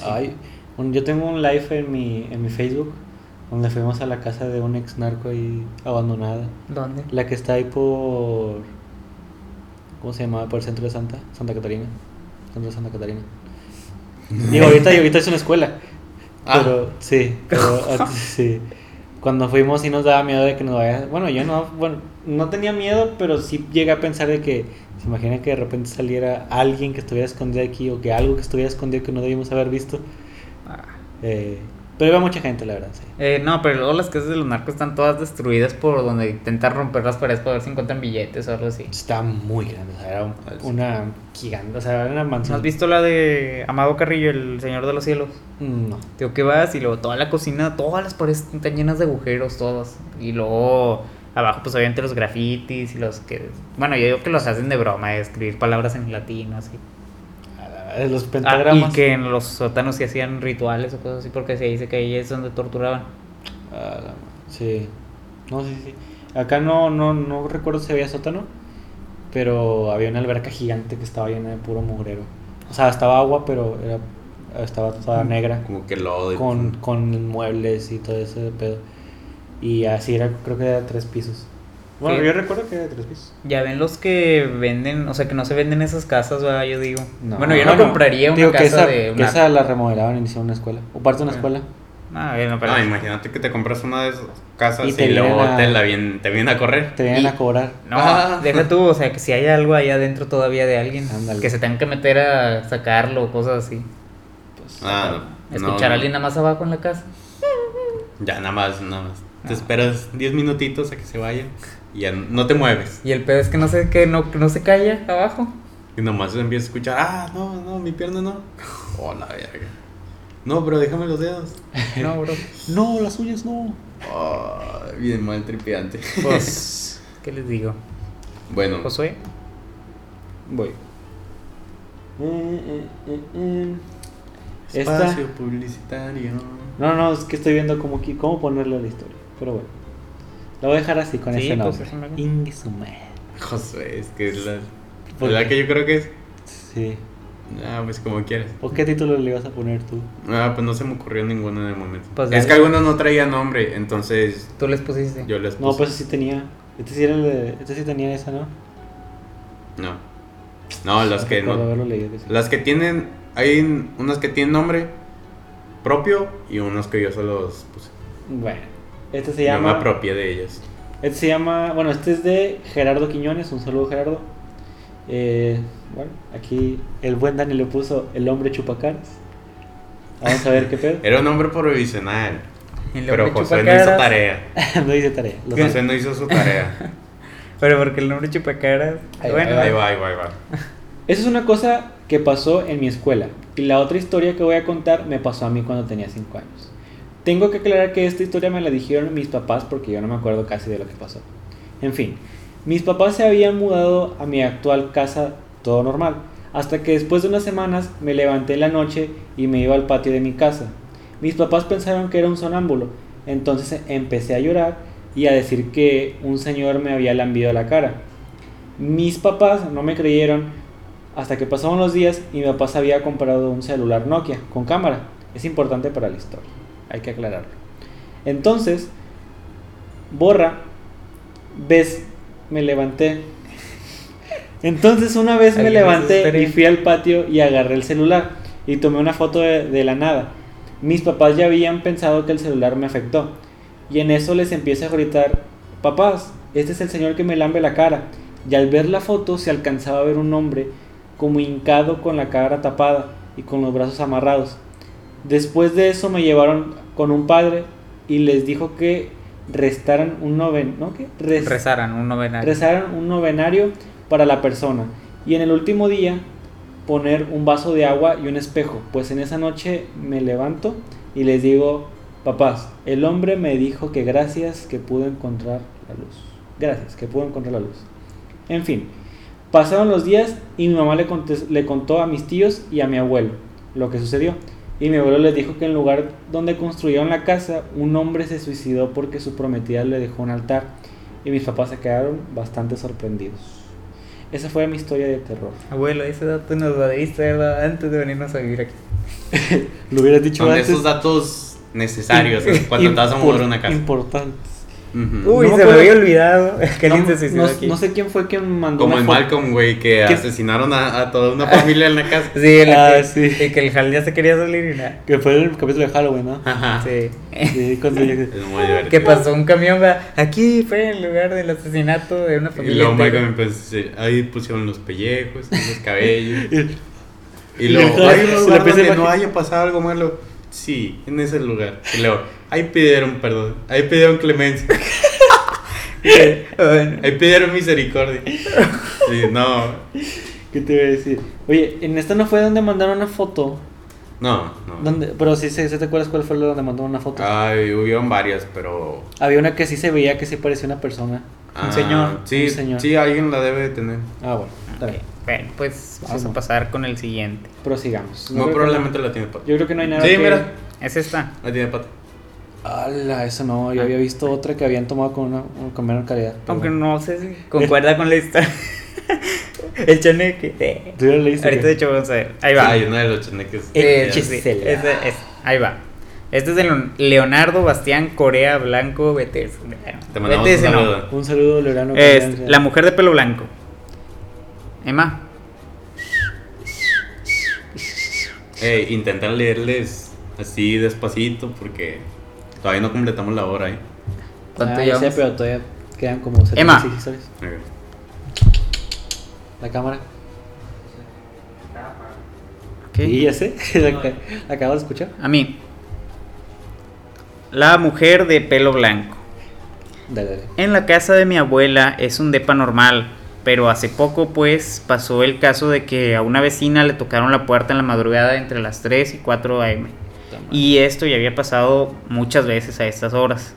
Ay, un- yo tengo un live en mi, en mi Facebook donde fuimos a la casa de un ex narco ahí abandonada. ¿Dónde? La que está ahí por. ¿Cómo se llamaba? Por el centro de Santa, Santa Catarina. Centro de Santa Catarina. [laughs] Digo, ahorita, ahorita es una escuela. Ah. Pero, sí, pero antes, [laughs] sí. Cuando fuimos sí nos daba miedo de que nos vaya. Bueno, yo no, bueno, no tenía miedo, pero sí llegué a pensar de que se imagina que de repente saliera alguien que estuviera escondido aquí o que algo que estuviera escondido que no debíamos haber visto. Ah. Eh, pero iba mucha gente, la verdad, sí. Eh, no, pero luego las casas de los narcos están todas destruidas por donde intentan romper las paredes para ver si encuentran billetes o algo así. Estaba muy grande, o sea, era Ah, una gigante, o sea, era una ¿No mansión. has visto la de Amado Carrillo, el Señor de los Cielos? No. Digo que vas y luego toda la cocina, todas las paredes están llenas de agujeros, todas. Y luego abajo pues obviamente los grafitis y los que... Bueno, yo digo que los hacen de broma, de escribir palabras en latino, así. Los Ah, pentagramas. y que en los sótanos se hacían rituales o cosas así, porque se dice que ahí es donde torturaban. Ah, sí. No, sí, sí. Acá no, no, no recuerdo si había sótano, pero había una alberca gigante que estaba llena de puro mugrero. O sea, estaba agua, pero era, estaba toda negra, Como que lodo. y- con, con muebles y todo ese pedo. Y así era, creo que era tres pisos. Bueno, yo recuerdo que era de tres pisos. Ya ven los que venden, o sea, que no se venden esas casas, ¿verdad? Yo digo. No. Bueno, yo no compraría una digo que casa esa, de que una... esa la remodelaron y hicieron una escuela. O parte de una escuela. Ah, bueno, pero. Ah, imagínate que te compras una de esas casas Y y, te luego vienen a- te, la vien- te vienen a correr. Te vienen Y- a cobrar. No, Ah. deja tú, o sea, que si hay algo ahí adentro todavía de alguien, Ándale. que se tengan que meter a sacarlo o cosas así. Pues, Ah, no. Escuchar no, a alguien nada más abajo en la casa. Ya, nada más, nada más. Te Ah. esperas 10 minutitos a que se vaya y ya no te mueves. Y el pedo es que no sé que no, que no se calla abajo. Y nomás empiezas a escuchar, ah, no, no, mi pierna no. [laughs] Oh, la verga. No, pero déjame los dedos. [laughs] No, bro. No, las uñas no. Oh, bien mal tripiante. [laughs] Pues, ¿qué les digo? Bueno, Josué, Voy. Mm, mm, mm, mm. Esta. espacio publicitario. No, no, es que estoy viendo cómo, cómo ponerle a la historia. Pero bueno. La voy a dejar así con Sí, ese pues, nombre. su madre. Josué, es que es la, ¿Por la qué? que yo creo que es. Sí. Ah, pues como quieras. ¿O qué título le ibas a poner tú? Ah, pues no se me ocurrió ninguno en el momento. Pues es que algunos no traían nombre, entonces tú les pusiste. yo les puse. No, pues sí tenía. Este sí, era el de- este sí tenía esa, ¿no? No. No, las que no. haberlo leído, que sí. Las que tienen. Hay unas que tienen nombre propio y unos que yo solo los puse. Bueno. Este se llama. apropié de ellas. Este se llama. Bueno, este es de Gerardo Quiñones. Un saludo, Gerardo. Eh, bueno, aquí el buen Dani le puso el hombre chupacaras. Vamos a ver qué pedo. [laughs] Era un nombre provisional. Pero hombre José no hizo tarea. [laughs] no hice tarea. lo José sé. no hizo su tarea. [laughs] Pero porque el nombre chupacaras. Ahí va, bueno, Ahí va, ahí va, ahí va. Esa es una cosa que pasó en mi escuela. Y la otra historia que voy a contar me pasó a mí cuando tenía 5 años. Tengo que aclarar que esta historia me la dijeron mis papás porque yo no me acuerdo casi de lo que pasó. En fin, mis papás se habían mudado a mi actual casa todo normal. Hasta que después de unas semanas me levanté en la noche y me iba al patio de mi casa. Mis papás pensaron que era un sonámbulo. Entonces empecé a llorar y a decir que un señor me había lambido la cara. Mis papás no me creyeron hasta que pasaron los días y mi papá se había comprado un celular Nokia con cámara. Es importante para la historia, hay que aclararlo. Entonces, borra, ves, me levanté. Entonces una vez me levanté y fui al patio y agarré el celular y tomé una foto de, de la nada. Mis papás ya habían pensado que el celular me afectó. Y en eso les empiezo a gritar, papás, este es el señor que me lambe la cara. Y al ver la foto se alcanzaba a ver un hombre como hincado con la cara tapada y con los brazos amarrados. Después de eso me llevaron con un padre y les dijo que restaran un noven, ¿no? ¿Qué? Rezaran un novenario. rezaran un novenario para la persona y en el último día poner un vaso de agua y un espejo, pues en esa noche me levanto y les digo, papás, el hombre me dijo que gracias que pudo encontrar la luz. Gracias, que pudo encontrar la luz. En fin, pasaron los días y mi mamá le contó a mis tíos y a mi abuelo lo que sucedió. Y mi abuelo les dijo que en el lugar donde construyeron la casa, un hombre se suicidó porque su prometida le dejó un altar. Y mis papás se quedaron bastante sorprendidos. Esa fue mi historia de terror. Abuelo, ese dato nos lo dado antes de venirnos a vivir aquí. [laughs] Lo hubieras dicho Son antes. esos datos necesarios cuando te vas a a una casa. Importantes. Uy, No se me había olvidado [laughs] que alguien no, se suicidó no- aquí. no sé quién fue quien mandó Como foto. Malcolm, güey, que ¿Qué? asesinaron a, a toda una familia en la casa. [laughs] Sí, el Ah, que, sí. y que el Hal ya se quería salir y nada. Que fue el capítulo de Halloween, ¿no? Ajá. Sí. Sí, cuando. [laughs] Que pasó un camión, va, aquí fue el lugar del asesinato de una Y familia. luego entera. Malcolm empezó decir, ahí pusieron los pellejos, los cabellos. Y- Y luego, y hay un se la lugar donde no haya pasado algo malo. Sí, en ese lugar. Y luego, ahí pidieron perdón, ahí pidieron clemencia, [laughs] Bueno, ahí pidieron misericordia. Sí, no, [laughs] ¿Qué te iba a decir? Oye, en esta no fue donde mandaron una foto. no, no. Donde, pero sí, sí, te acuerdas cuál fue la donde mandaron una foto. Ay, hubieron varias, pero... Había una que sí se veía que sí parecía una persona. ah, señor, Sí, un señor. sí, alguien la debe de tener. Ah, bueno, está bien. bueno, pues vamos Sí, a no. pasar con el siguiente. Prosigamos. No Muy probablemente la tiene pata. Yo creo que no hay nada Sí, que- mira, Es esta. la tiene pata. Ala, eso no. Yo había visto otra que habían tomado con, una, con menor calidad. Aunque bueno. no sé si concuerda con la historia. [laughs] el chaneque. eh. ¿Tú ya lo leíste? Ahorita de hecho vamos a ver. Ahí va. Hay una de los chaneques. Eh, sí, Hechicela. ese es. Ahí va. Este es de Leon- Leonardo Bastián Corea Blanco Betes. Te mandamos Betes, un no. saludo. Un saludo, Leorano. Es Confianza. la mujer de pelo blanco. Emma. Intentan leerles así despacito porque todavía no completamos la hora, ¿eh? ¿Cuánto Ah, ya sé, pero todavía quedan como 76 Emma. historias. Ok. La cámara. ¿Qué? Sí, ya sé. [laughs] la, que- la acabo de escuchar. A mí. La mujer de pelo blanco. Dale, dale. En la casa de mi abuela es un depa normal, pero hace poco pues pasó el caso de que a una vecina le tocaron la puerta en la madrugada entre las 3 y 4 am. Y esto ya había pasado muchas veces a estas horas.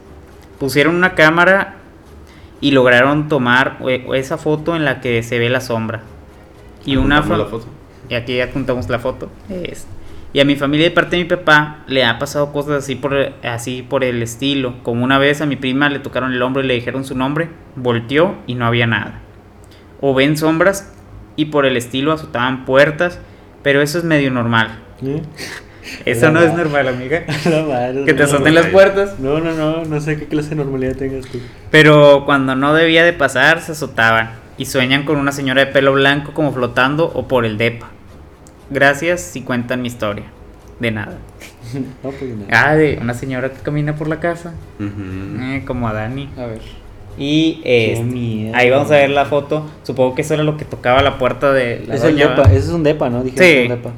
Pusieron una cámara y lograron tomar eh, esa foto en la que se ve la sombra. Y una Apuntamos la foto. y aquí ya juntamos la foto. Es- Y a mi familia de parte de mi papá le ha pasado cosas así por, así por el estilo. Como una vez a mi prima le tocaron el hombro y le dijeron su nombre, volteó y no había nada. O ven sombras y por el estilo azotaban puertas, pero eso es medio normal. ¿Eh? [laughs] Eso no es normal, amiga. [laughs] No, madre, Que te no. azoten las puertas. No, no, no, no sé qué clase de normalidad tengas tú. Pero cuando no debía de pasar, se azotaban. Y sueñan con una señora de pelo blanco como flotando o por el depa. Gracias si cuentan mi historia. De nada. [laughs] No, pues nada. Ah, de una señora que camina por la casa. Eh, como a Dani. A ver. Y eh, ahí vamos a ver la foto. Supongo que eso era lo que tocaba la puerta de la Es el doña, depa, ese es un depa, ¿no? Dije Sí. es un depa.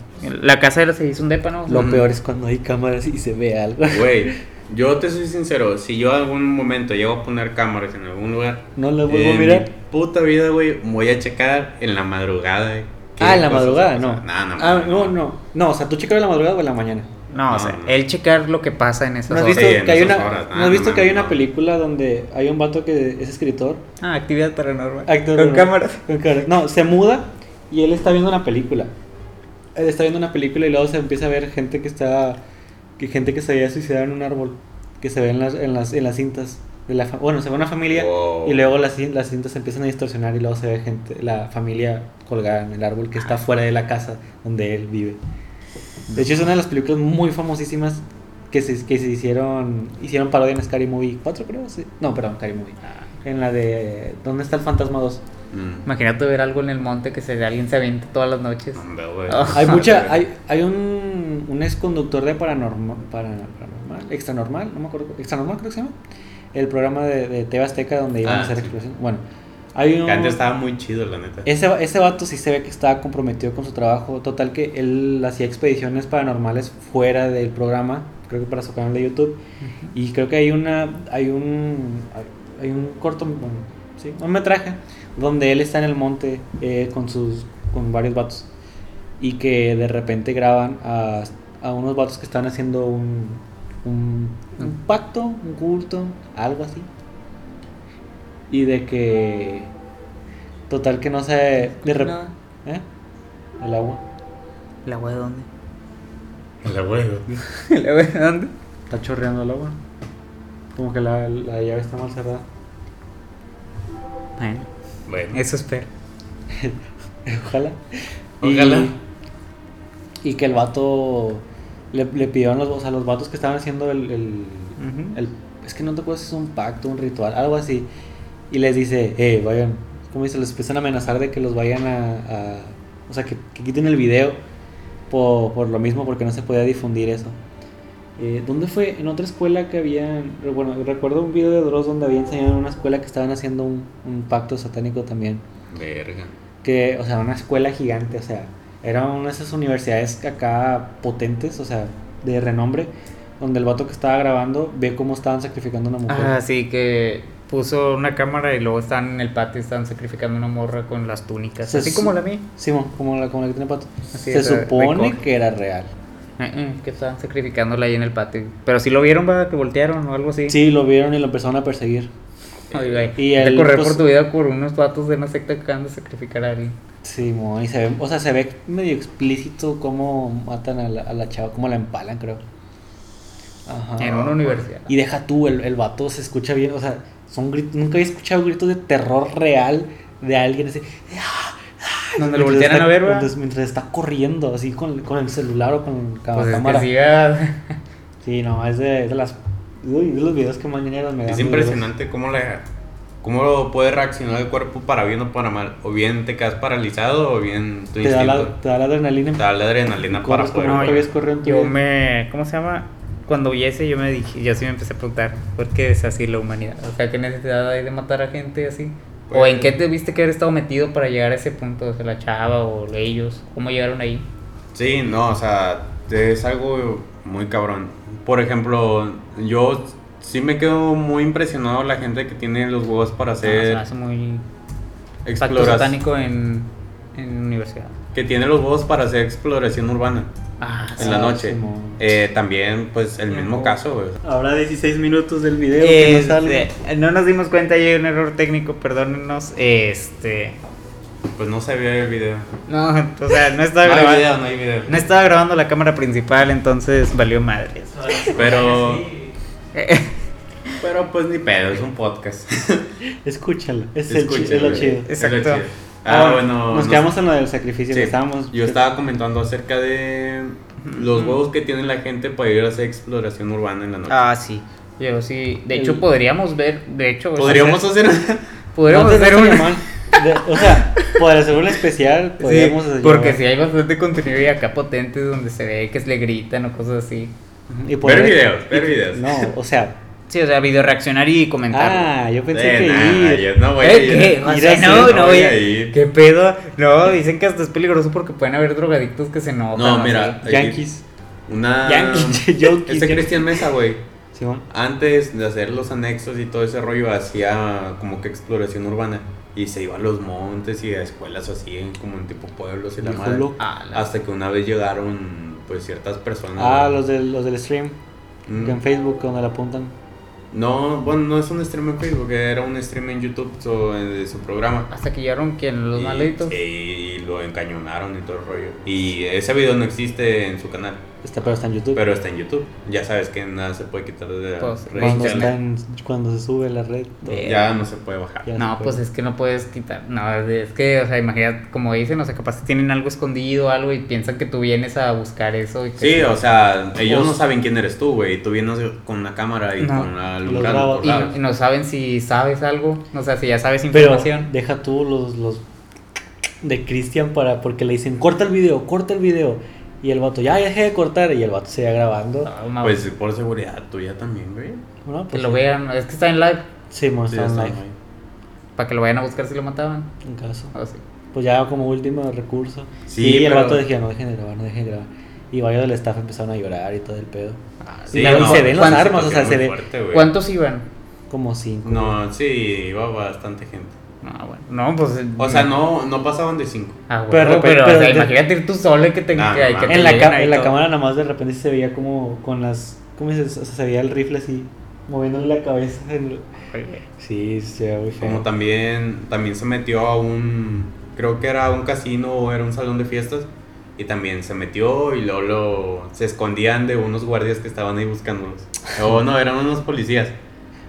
La casa era se hizo un depa, ¿no? Lo peor es cuando hay cámaras y se ve algo. Güey, [laughs] yo te soy sincero, si yo algún momento llego a poner cámaras en algún lugar, No lo vuelvo a en mirar. mi puta vida, güey, voy a checar en la madrugada. eh, Ah, en la madrugada, no. No, no, Ah, no, no. No, o sea, tú checas en la madrugada o en la mañana. No, o sea, no. el checar lo que pasa en esas ¿No has horas. visto Sí, que hay una, horas. ¿no Ah, has visto que hay una película donde hay un vato que es escritor? Ah, actividad paranormal. Actor, Con ¿no? cámaras. Con cámaras. No, se muda y él está viendo una película. Él está viendo una película y luego se empieza a ver gente que está. Que gente que se había suicidado en un árbol. Que se ve en las, en las, en las cintas. De la fa- bueno, se ve una familia Wow. y luego las, las cintas se empiezan a distorsionar y luego se ve gente, la familia colgada en el árbol que está fuera de la casa donde él vive. De hecho, es una de las películas muy famosísimas que se, que se hicieron. Hicieron parodia en Scary Movie 4, creo. Sí. No, perdón, Scary Movie. En la de. ¿Dónde está el fantasma 2? Mm. Imagínate ver algo en el monte que se alguien se avienta todas las noches. Ah. Hay mucha, [laughs] hay, hay un, un ex conductor de paranormal, paranormal, extra normal, no me acuerdo, extra normal creo que se llama, el programa de, de TV Azteca donde iban Ah, a hacer sí. explosiones. Bueno, hay un, Que antes estaba muy chido, la neta. ese, ese vato sí se ve que estaba comprometido con su trabajo, total que él hacía expediciones paranormales fuera del programa, creo que para su canal de YouTube, y creo que hay una, hay un, hay un corto, bueno, sí, un metraje donde él está en el monte eh, con sus, con varios vatos. Y que de repente graban a, a unos vatos que están haciendo un, un, un pacto, un culto, algo así. Y de que, total que no sé, de repente, ¿eh? El agua. ¿El agua de dónde? El abuelo. [laughs] ¿El agua de dónde? Está chorreando el agua. Como que la, la llave está mal cerrada. Bueno, Bueno. eso espero. [laughs] Ojalá. Ojalá. Y, y que el vato le, le pidieron los, o sea, los vatos que estaban haciendo el, el, el- Es que no te acuerdas si es un pacto, un ritual, algo así. Y les dice, eh, vayan. Como dice, les empiezan a amenazar de que los vayan a. a- o sea, que, que quiten el video por, por lo mismo, porque no se podía difundir eso. Eh, ¿Dónde fue? En otra escuela que habían. Bueno, recuerdo un video de Dross donde había enseñado en una escuela que estaban haciendo un, un pacto satánico también Verga. que, o sea, una escuela gigante, o sea, era una de esas universidades acá potentes, o sea, de renombre, donde el vato que estaba grabando ve cómo estaban sacrificando a una mujer. Ah, sí, que puso una cámara y luego están en el patio y están sacrificando una morra con las túnicas. Se así como la mía. Simón, como la, como la que tiene pato. Así Se de supone que era real. Eh, eh, que estaban sacrificándola ahí en el patio. Pero si lo vieron, va, que voltearon o algo así. Sí, lo vieron y lo empezaron a perseguir. Y de correr pues- por tu vida por unos vatos de una secta que acaban de sacrificar a alguien. Simón, y se ve, o sea, se ve medio explícito cómo matan a la, a la chava, cómo la empalan, creo. Ajá. En una universidad. Y deja tú, el, el vato se escucha bien, o sea, son gritos, nunca había escuchado gritos de terror real de alguien así. Donde lo voltearan está- a ver. Mientras, mientras está corriendo, así con, con el celular o con la Pues es cámara. que siga. Sí, no, es de, es de las. Uy, de los videos que mañana me dan. Es impresionante cómo la, cómo puede reaccionar el cuerpo para bien o para mal. O bien te quedas paralizado o bien tu Te da, la, instinto te da la adrenalina. te da la adrenalina para poder. tu Yo me. ¿Cómo se llama? Cuando vi ese, yo me dije, yo sí me empecé a preguntar, ¿por qué es así la humanidad? O sea, ¿qué necesidad hay de matar a gente así? ¿O Pues- en qué te viste que haber estado metido para llegar a ese punto? O sea, la chava o ellos, ¿cómo llegaron ahí? Sí, no, o sea, es algo muy cabrón. Por ejemplo, yo sí me quedo muy impresionado la gente que tiene los huevos para Ah, se me hacer hace muy satánico en universidad. Que tiene los huevos para hacer exploración urbana Ah, en la Ah, noche. Eh, también, pues, el mismo caso, güey. Ahora 16 minutos del video que no sale. no nos dimos cuenta, hay un error técnico, perdónenos. Este. Pues no se ve el video. No, o sea, no estaba [laughs] No hay grabando. video, no hay video. No estaba grabando la cámara principal, entonces valió madres. Pero- Sí. Pero pues ni pedo, es un podcast. [laughs] Escúchalo. Es, el es lo chido. Es lo Exacto. chido. Ah, bueno. Nos no quedamos en lo del sacrificio Sí, que estábamos. Yo estaba comentando acerca de los huevos que tiene la gente para ir a hacer exploración urbana en la noche. Ah, sí. Yo sí. De hecho, El- podríamos ver. De hecho, Podríamos hacer. [laughs] Podríamos No hacer dejo un. De- o sea, podría ser un especial. Sí, Podríamos hacer- porque si hay bastante contenido y acá potente donde se ve que le gritan o cosas así. Y Ver videos, ver videos. No, o sea. Sí, o sea, video reaccionar y comentar. Ah, yo pensé Eh, que nah, ir. yo no voy a ¿Eh? ir. ¿Qué? O sea, no, no no voy a ir. ¿Qué pedo? No, dicen que hasta es peligroso porque pueden haber drogadictos que se enojan. No, mira. así. Yankees. Una. Yankees. [laughs] Yankees. Este Cristian Mesa, güey. Antes de hacer los anexos y todo ese rollo, hacía como que exploración urbana. Y se iba a los montes y a escuelas así, como en tipo pueblos y la madre. Ah, la- Hasta que una vez llegaron, pues, ciertas personas. Ah, los del, los del stream. Mm. que En Facebook, donde la apuntan. No, bueno, no es un stream en Facebook, era un stream en YouTube so- de su programa. Hasta que llegaron quien los Y- malditos. sí, y lo encañonaron y todo el rollo. Y ese video no existe en su canal, Está, pero está en YouTube. pero está en YouTube. Ya sabes que nada se puede quitar de la Pues, red cuando, internet. está en- cuando se sube la red. Ya no se puede bajar. Ya No, pues puede. es que no puedes quitar. No, es que, o sea, imagina, como dicen, o sea, capaz tienen algo escondido o algo y piensan que tú vienes a buscar eso. Y que Sí, o sea, ellos no saben quién eres tú, güey. Tú vienes con una cámara y No. con grabas. por y, no saben si sabes algo, o sea, si ya sabes Pero información. deja tú los, los de Cristian para porque le dicen corta el video, corta el video. Y el vato, ya, ya dejé de cortar. Y el vato seguía grabando. Ah, Pues por seguridad tuya también, güey. Bueno, que pues, lo sí. vean, es que está en live, Sí, mo, Sí, está en está live, ahí. para que lo vayan a buscar si lo mataban. en caso. O sí. Pues ya como último recurso. Sí, y el pero- vato decía, no dejen de grabar, no dejen de grabar. Y varios del staff empezaron a llorar y todo el pedo. Ah, Sí, y no, se ven las ¿cuántos- armas, o sea, se ve Fuerte, güey. ¿Cuántos iban? como cinco. No, sí, iba bastante gente. No, bueno, no, pues. O sea, no, no pasaban de cinco. Ah, bueno, Pero pero, repente- o sea, pero de- imagínate ir tú solo y que te, Ah, que, te en la, ca- en la cámara nada más de repente se veía como con las... ¿Cómo dices? O sea, se veía el rifle así, moviéndole la cabeza. en Sí, muy feo. Como también, también se metió a un, creo que era un casino o era un salón de fiestas. Y también se metió y luego lo- se escondían de unos guardias que estaban ahí buscándolos. O no, eran unos policías.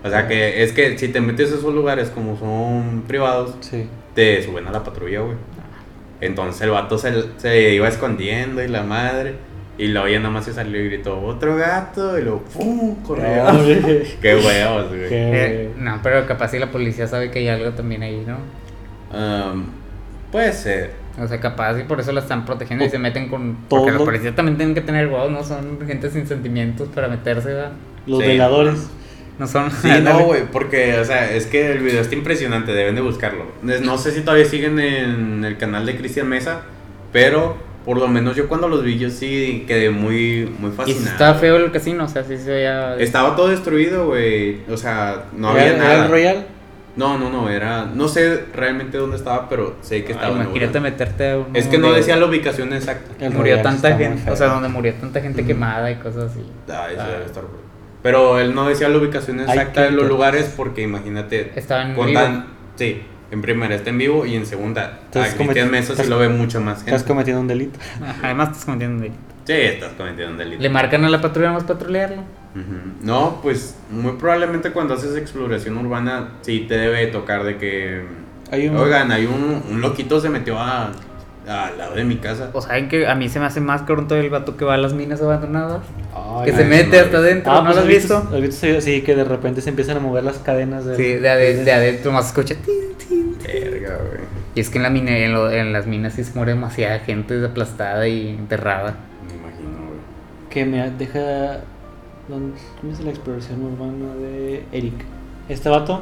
O sea que es que si te metes a esos lugares como son privados, Sí. te suben a la patrulla, güey. Entonces el vato se, se iba escondiendo y la madre. Y luego ya nada más se salió y gritó, otro gato. Y luego, ¡pum! Corrió. No. [laughs] Qué huevos, güey. Qué- Eh, no, pero capaz si la policía sabe que hay algo también ahí, ¿no? Um, puede ser. O sea, capaz y por eso la están protegiendo y se meten con... Todo Porque los lo- policías también tienen que tener huevos, no son gente sin sentimientos para meterse, ¿verdad? Los Sí. veladores. No son... Sí, [laughs] no, güey, porque, o sea, es que el video está impresionante, deben de buscarlo. No sé si todavía siguen en el canal de Cristian Mesa, pero por lo menos yo cuando los vi, yo sí quedé muy, muy Y fascinado. estaba feo el casino, o sea, sí se veía... Estaba todo destruido, güey. O sea, no había ¿Era- nada. ¿Era el Royal? No, no, no, era. No sé realmente dónde estaba, pero sé que Ay, estaba. en imagínate León. meterte a un... Es que no decía la ubicación exacta. El Murió Royal tanta gente, o sea, donde murió tanta gente quemada y cosas así. Ah, eso Ah. debe estar. Pero él no decía la ubicación exacta de los lugares porque imagínate. Estaba en vivo. Sí, en primera está en vivo y en segunda. Entonces, a Cristian Mesa sí estás- lo ve mucha más Estás gente. cometiendo un delito. Además estás cometiendo un delito. Sí, estás cometiendo un delito. Le marcan a la patrulla más patrullearlo. Ujú. No, pues muy probablemente cuando haces exploración urbana sí te debe tocar de que. Hay un... Oigan, hay un, un loquito se metió a, al lado de mi casa. O saben que a mí se me hace más todo el vato que va a las minas abandonadas. Ay, que ay, se mete no, hasta adentro, Ah, ¿no pues, lo has ¿has visto? Sí, que de repente se empiezan a mover las cadenas de... Sí, de, ade- de adentro más escucha. tin, tin, tin. Verga, güey. Y es que en, la mina, en, lo- en las minas sí se muere demasiada gente aplastada y enterrada. Me imagino, güey. Que me deja... ¿dónde- ¿Cómo es la exploración urbana de Eric? Este vato,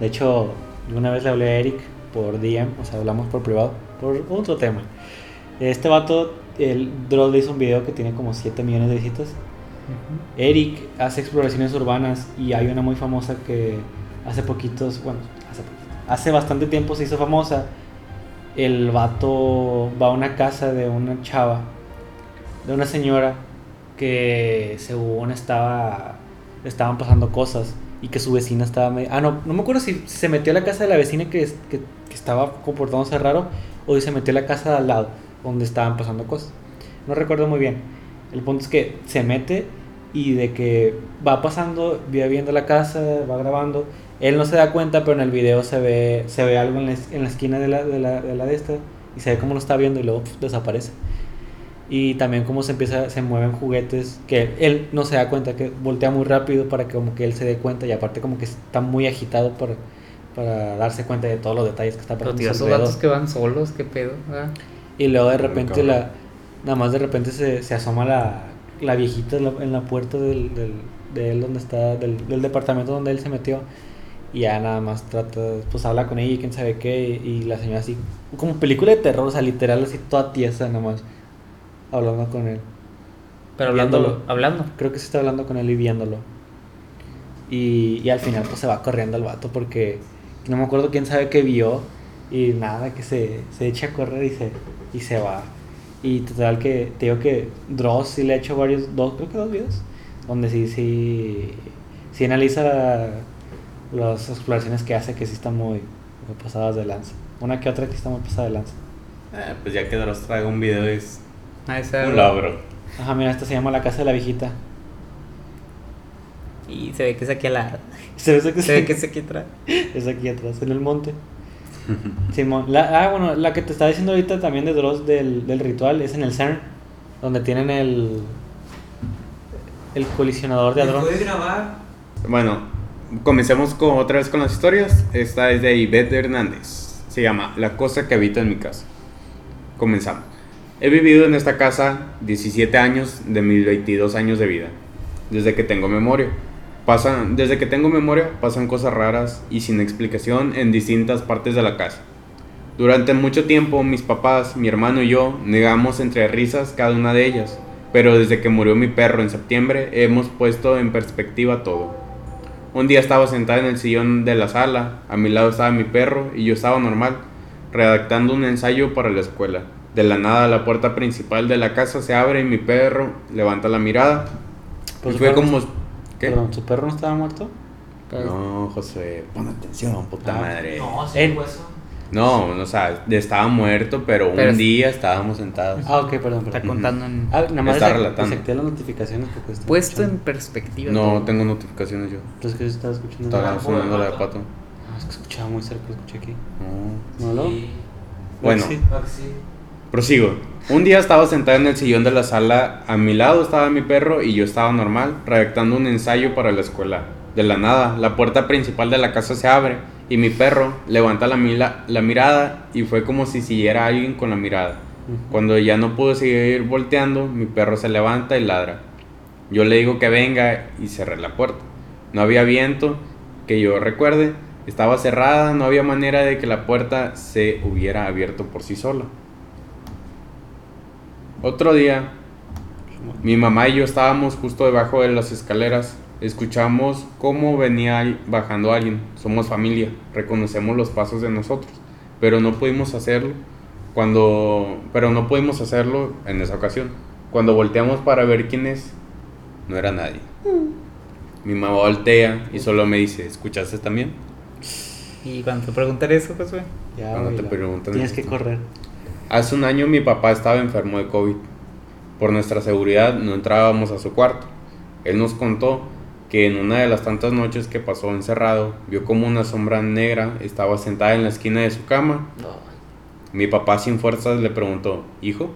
de hecho, una vez le hablé a Eric por DM, o sea, hablamos por privado, por otro tema. Este vato, el Dross le hizo un video que tiene como 7 millones de visitas. Eric hace exploraciones urbanas y hay una muy famosa que hace poquitos, bueno, hace, hace bastante tiempo se hizo famosa. El vato va a una casa de una chava, de una señora que según estaba, estaban pasando cosas y que su vecina estaba medio... Ah, no, no me acuerdo si se metió a la casa de la vecina que, que, que estaba comportándose raro o se metió a la casa de al lado donde estaban pasando cosas. No recuerdo muy bien. El punto es que se mete y de que va pasando, va viendo la casa, va grabando. Él no se da cuenta, pero en el video se ve, se ve algo en la, en la esquina de la, de, la, de la de esta y se ve cómo lo está viendo y luego pf, desaparece. Y también cómo se empieza, se mueven juguetes que él no se da cuenta, que voltea muy rápido para que como que él se dé cuenta y aparte como que está muy agitado para darse cuenta de todos los detalles que está Pero pasando. tío, a su esos vatos que van solos, qué pedo. ah? Y luego de repente la, nada más de repente se, se asoma la, la viejita en la, en la puerta del, del, de él donde está, del, del departamento donde él se metió. Y ya nada más trata, pues habla con ella y quién sabe qué. Y, la señora así, como película de terror, o sea, literal así toda tiesa nada más. Hablando con él. Pero hablando, Viéndolo. hablando. Creo que se está hablando con él y viéndolo. Y, y al final pues se va corriendo el vato porque no me acuerdo quién sabe qué vio. Y nada, que se, se echa a correr y se, y se va. Y total que te digo que Dross sí le ha hecho varios, dos, creo que dos videos. Donde sí, sí, sí analiza las exploraciones que hace que sí están muy, muy pasadas de lanza. Una que otra que está muy pasada de lanza. Eh, pues ya que Dross traiga un video es Ah, esa- un logro. Ajá, mira, esta se llama La Casa de la Viejita. Y se ve que es aquí al lado. Se ve que Se ve que es aquí atrás. Es aquí atrás, en el monte. [laughs] Simón. La, ah, bueno, la que te estaba diciendo ahorita también de Dross del, del ritual es en el CERN, donde tienen el. El colisionador de ¿Me hadrones. puedes grabar? Bueno, comencemos con, otra vez con las historias. Esta es de Ivette Hernández. Se llama La cosa que habita en mi casa. Comenzamos. He vivido en esta casa 17 años de mis 22 años de vida. Desde que tengo memoria. Pasan, desde que tengo memoria pasan cosas raras y sin explicación en distintas partes de la casa. Durante mucho tiempo mis papás, mi hermano y yo negamos entre risas cada una de ellas, pero desde que murió mi perro en septiembre hemos puesto en perspectiva todo. Un día estaba sentada en el sillón de la sala, a mi lado estaba mi perro y yo estaba normal, redactando un ensayo para la escuela. De la nada la puerta principal de la casa se abre y mi perro levanta la mirada. Pues y fue como... no- ¿Qué? Perdón, ¿su perro no estaba muerto? No, José, pon atención, puta Ah. madre. No, sí, En- hueso. No, o sea, estaba muerto, pero, Pero un es- día estábamos sentados. Ah, ok, perdón, Está perdón. contando en. Ah, nada más Está relatando. desactivé las notificaciones porque Puesto en perspectiva. No todo. tengo notificaciones yo. Entonces, ¿qué estaba escuchando? Estaba Ah, sonando la de pato. pato. Ah, es que escuchaba muy cerca, lo escuché aquí. No. ¿No lo? Sí, Bueno. Sí. que sí. Prosigo. Un día estaba sentado en el sillón de la sala, a mi lado estaba mi perro y yo estaba normal, redactando un ensayo para la escuela. De la nada, la puerta principal de la casa se abre y mi perro levanta la, mila- la mirada y fue como si siguiera a alguien con la mirada. Cuando ya no pudo seguir volteando, mi perro se levanta y ladra. Yo le digo que venga y cerré la puerta. No había viento, que yo recuerde, estaba cerrada, no había manera de que la puerta se hubiera abierto por sí sola. Otro día, mi mamá y yo estábamos justo debajo de las escaleras. Escuchamos cómo venía bajando alguien. Somos familia, reconocemos los pasos de nosotros, pero no pudimos hacerlo cuando, pero no pudimos hacerlo en esa ocasión. Cuando volteamos para ver quién es, no era nadie. Mi mamá voltea y solo me dice, ¿escuchaste también? Y cuando te preguntan eso, Josué. Ya, Cuando te preguntan Tienes eso. que correr. Hace un año mi papá estaba enfermo de COVID. Por nuestra seguridad no entrábamos a su cuarto. Él nos contó que en una de las tantas noches que pasó encerrado, vio como una sombra negra estaba sentada en la esquina de su cama. Mi papá sin fuerzas le preguntó, hijo.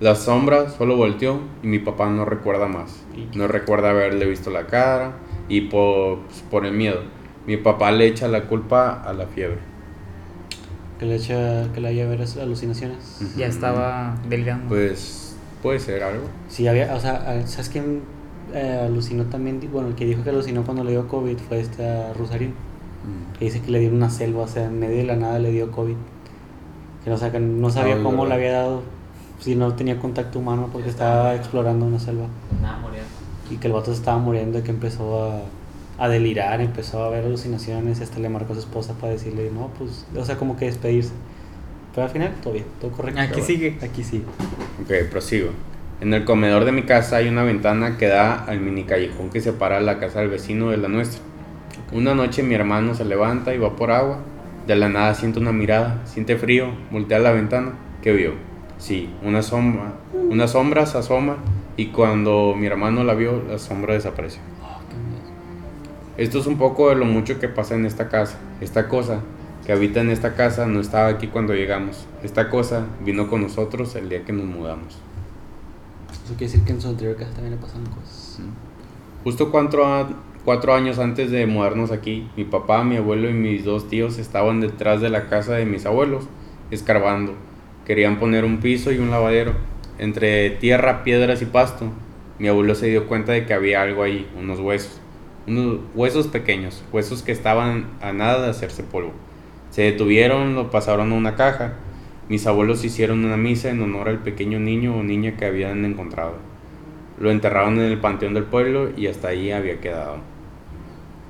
La sombra solo volteó y mi papá no recuerda más. No recuerda haberle visto la cara y por, pues, por el miedo. Mi papá le echa la culpa a la fiebre. Que le echa, que le haya ver alucinaciones. Ujú. Ya estaba delirando. Pues puede ser algo. Sí, había, o sea, a- ¿sabes quién eh, alucinó también? Bueno, el que dijo que alucinó cuando le dio COVID fue esta Rosario. Que dice que le dio una selva, o sea, en medio de la nada le dio COVID. Que no, o sea, que no sabía Ay, cómo verdad. le había dado si no tenía contacto humano porque estaba explorando una selva. Nada, muriendo. Y que el vato se estaba muriendo y que empezó a, a delirar, empezó a ver alucinaciones. Hasta le marcó a su esposa para decirle, no, pues, o sea, como que despedirse. Pero al final, todo bien, todo correcto. Aquí sigue. Aquí sí. Ok, prosigo. En el comedor de mi casa hay una ventana que da al mini callejón que separa la casa del vecino de la nuestra. Una noche mi hermano se levanta y va por agua. De la nada siente una mirada, siente frío, voltea a la ventana. ¿Qué vio? Sí, una sombra, una sombra se asoma y cuando mi hermano la vio, la sombra desapareció. Esto es un poco de lo mucho que pasa en esta casa. Esta cosa que habita en esta casa no estaba aquí cuando llegamos. Esta cosa vino con nosotros el día que nos mudamos. Eso quiere decir que en su anterior casa también le pasan cosas. Justo cuatro años antes de mudarnos aquí, mi papá, mi abuelo y mis dos tíos estaban detrás de la casa de mis abuelos, escarbando. Querían poner un piso y un lavadero. Entre tierra, piedras y pasto, mi abuelo se dio cuenta de que había algo ahí, unos huesos. Unos huesos pequeños, huesos que estaban a nada de hacerse polvo. Se detuvieron, lo pasaron a una caja. Mis abuelos hicieron una misa en honor al pequeño niño o niña que habían encontrado. Lo enterraron en el panteón del pueblo y hasta ahí había quedado.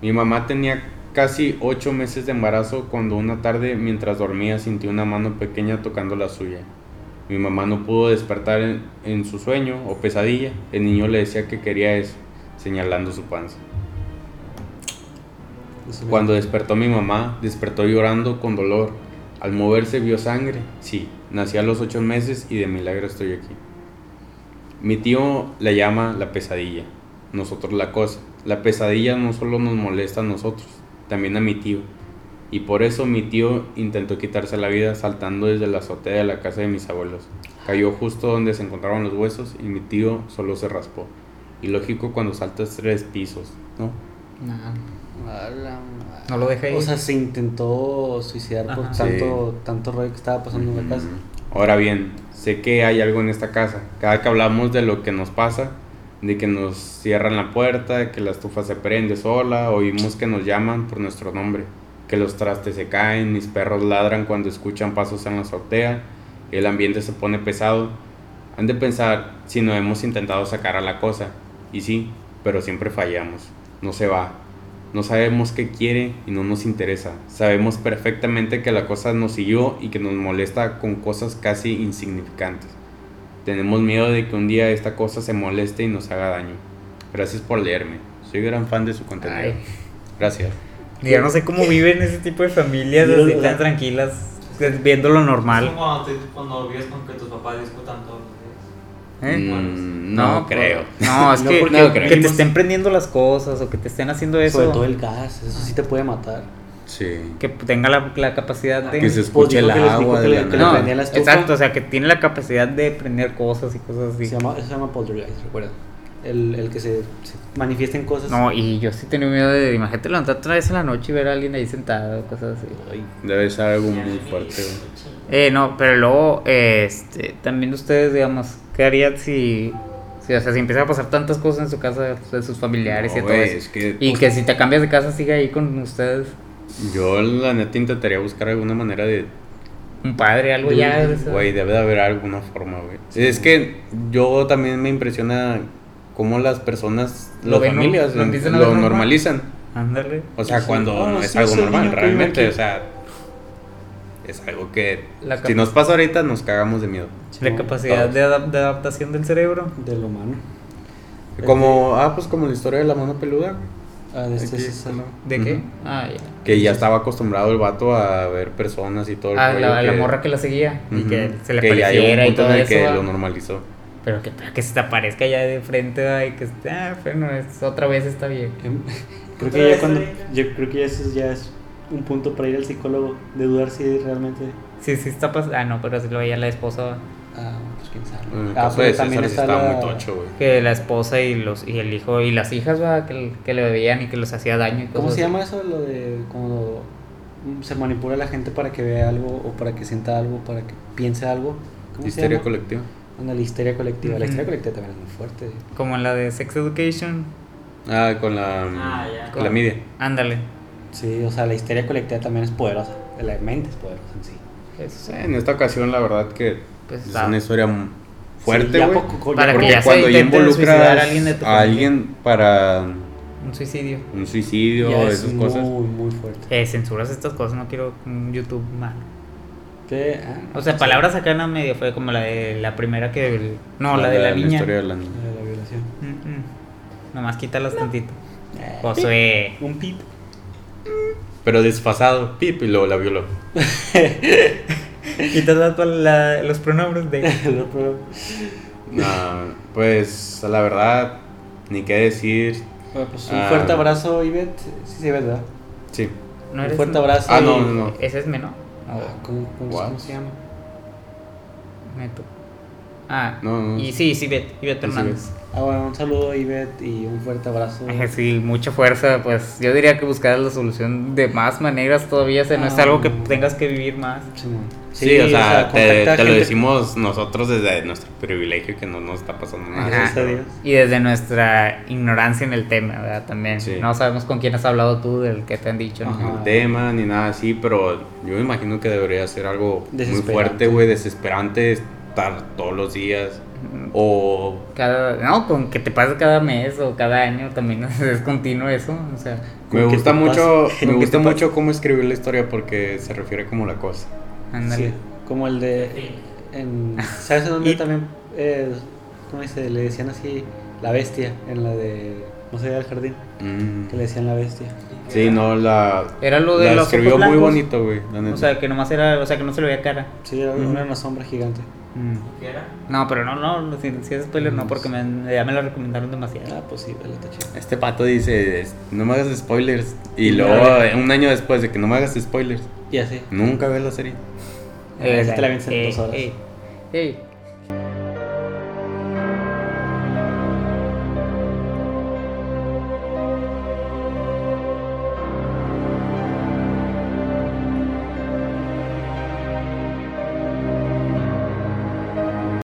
Mi mamá tenía casi ocho meses de embarazo cuando una tarde mientras dormía sintió una mano pequeña tocando la suya. Mi mamá no pudo despertar en, en su sueño o pesadilla. El niño le decía que quería eso, señalando su panza. Cuando despertó mi mamá, despertó llorando con dolor. Al moverse vio sangre. Sí, nací a los ocho meses y de milagro estoy aquí. Mi tío la llama la pesadilla, nosotros la cosa. La pesadilla no solo nos molesta a nosotros, también a mi tío. Y por eso mi tío intentó quitarse la vida saltando desde la azotea de la casa de mis abuelos. Cayó justo donde se encontraban los huesos y mi tío solo se raspó. Y lógico cuando saltas tres pisos, ¿no? Nah. No lo ahí. O sea, se intentó suicidar por tanto, tanto rollo que estaba pasando en la casa. Ahora bien, sé que hay algo en esta casa. Cada que hablamos de lo que nos pasa, de que nos cierran la puerta, de que la estufa se prende sola, oímos que nos llaman por nuestro nombre, que los trastes se caen, mis perros ladran cuando escuchan pasos en la azotea, el ambiente se pone pesado. Han de pensar si no hemos intentado sacar a la cosa. Y sí, pero siempre fallamos. No se va. No sabemos qué quiere y no nos interesa. Sabemos perfectamente que la cosa nos siguió y que nos molesta con cosas casi insignificantes. Tenemos miedo de que un día esta cosa se moleste y nos haga daño. Gracias por leerme. Soy gran fan de su contenido. Ay. Gracias. Yo no sé cómo viven ese tipo de familias así tan tranquilas, viendo lo Es normal. como cuando, te- cuando vives con que tus papás discutan días. ¿Eh? Mm, no, creo. [laughs] No, es No, que, porque no creo. que te estén prendiendo las cosas o que te estén haciendo eso. Sobre todo el gas, eso sí te puede matar. Sí. Que tenga la, la capacidad de. Que se Pues escuche el agua que de la que. No, la estufa. exacto, o sea, que tiene la capacidad de prender cosas y cosas así. Se llama, eso se llama poltergeist, recuerda. El, el que se, se manifiesta en cosas. No, y yo sí tenía miedo de, imagínate levantar otra vez en la noche y ver a alguien ahí sentado, cosas así. Ay, Debe ser algo muy fuerte. Eh, no, pero luego, este, también ustedes, digamos, ¿qué harían si, si, o sea, si empieza a pasar tantas cosas en su casa de sus familiares y No, todo güey, eso? es que, Y pues, que si te cambias de casa sigue ahí con ustedes, Yo la neta intentaría buscar alguna manera de un padre, algo De- ya. Güey, debe de haber alguna forma, güey. Es que yo también me impresiona cómo las personas, Lo las familias, Lo normalizan. Ándale. O sea, Sí. cuando no es sí, algo normal, realmente, o sea, es algo que La si nos pasa ahorita nos cagamos de miedo. La no, capacidad de, adap- de adaptación del cerebro. Del humano. Como, ah, pues como la historia de la mano peluda. Ah, de este Aquí, es el- ¿De qué? Ah, ya. que ya estaba acostumbrado el vato a ver personas y todo el Ah, la, morra que la seguía y que se le Que ya llegó un pareciera y punto todo en el eso. que ah. lo normalizó. Pero que, que se te aparezca ya de frente ah, y que esté, ah, bueno, es, otra vez está bien. Em, [laughs] Creo que ya cuando. Yo creo que eso ya es un punto para ir al psicólogo. De dudar si realmente Sí, sí está pasando. Ah, no, pero sí lo veía la esposa. Ah, pues quién sabe. En el Ah, pero de sí estaba la- muy tocho, güey. Que la esposa y los y el hijo y las hijas, va, que, que le bebían y que les hacía daño y ¿Cómo cosas se así. llama eso? Lo de cuando se manipula a la gente para que vea algo o para que sienta algo, para que piense algo. ¿Cómo se Histeria llama? colectiva. Una la histeria colectiva. La Ujú. histeria colectiva también es muy fuerte. Como en la de Sex Education. Ah, con la. Ah, ya. con la media. Ándale. Sí, o sea, la histeria colectiva también es poderosa. La mente es poderosa en sí. Eso. Sí, en esta ocasión, la verdad que Pues es una historia fuerte, Sí, ya güey. poco- Para ya que Porque ya cuando ya involucras a alguien de tu a alguien para Un suicidio. un suicidio, ya es esas muy, cosas. muy fuerte. Eh, censuras estas cosas, no quiero un YouTube malo. ¿Qué? Ah, O sea, no sé. palabras acá no medio fue como la de la primera que. No, la, de la, niña. historia de la niña. La de la violación. Mm, mm. Nomás quítalas tantito. Eh, Josué. Un pip. Pero desfasado, pip, y luego la violó. [laughs] Quítalas la- los pronombres de. [laughs] No, pues la verdad, ni qué decir. Bueno, pues un Ah. fuerte abrazo, Ivette. Sí, sí, ¿verdad? Sí. No un fuerte abrazo. Ah, y- no, no, no. Ese es menor. Ah, ¿Cómo, cómo- se llama? Neto. Ah, No, no. y sí, sí, Ivette, Ivette Hernández. Ah, bueno, un saludo, Ivette, y un fuerte abrazo. Sí, mucha fuerza, pues yo diría que buscar la solución de más maneras todavía, o sea, no es Ah. algo que tengas que vivir más. Simón. Sí, o sea, te, te lo decimos nosotros desde nuestro privilegio que no nos está pasando nada. Gracias a Dios. Y desde nuestra ignorancia en el tema, ¿verdad? También. Sí. No sabemos con quién has hablado tú, del que te han dicho. ¿no? El tema ni nada así, pero yo me imagino que debería ser algo muy fuerte, güey, desesperante estar todos los días o Cada, no, con que te pase cada mes o cada año también [laughs] es continuo eso, o sea. me gusta mucho, [laughs] me gusta mucho cómo escribir la historia porque se refiere como la cosa. Ándale. Sí, como el de. En, [laughs] ¿Sabes en dónde Y- también? Eh, ¿Cómo dice? Le decían así. La bestia. En la de. No sé, del jardín. Mm. Que le decían la bestia. Sí, no la Era lo de la los escribió ojos muy bonito, güey, la O sea, que nomás era, o sea, que no se le veía cara. Sí, era una, una sombra gigante. Mm. ¿Qué era? No, pero no, no, si, si es spoiler no, porque me, ya me lo recomendaron demasiado. Ah, pues sí, vale, está chido. Este pato dice, no me hagas spoilers. Y luego, luego- un año después de que no me hagas spoilers, Y así. nunca ves la serie. Ah, esa te la avientas en Eh, dos horas. eh, eh.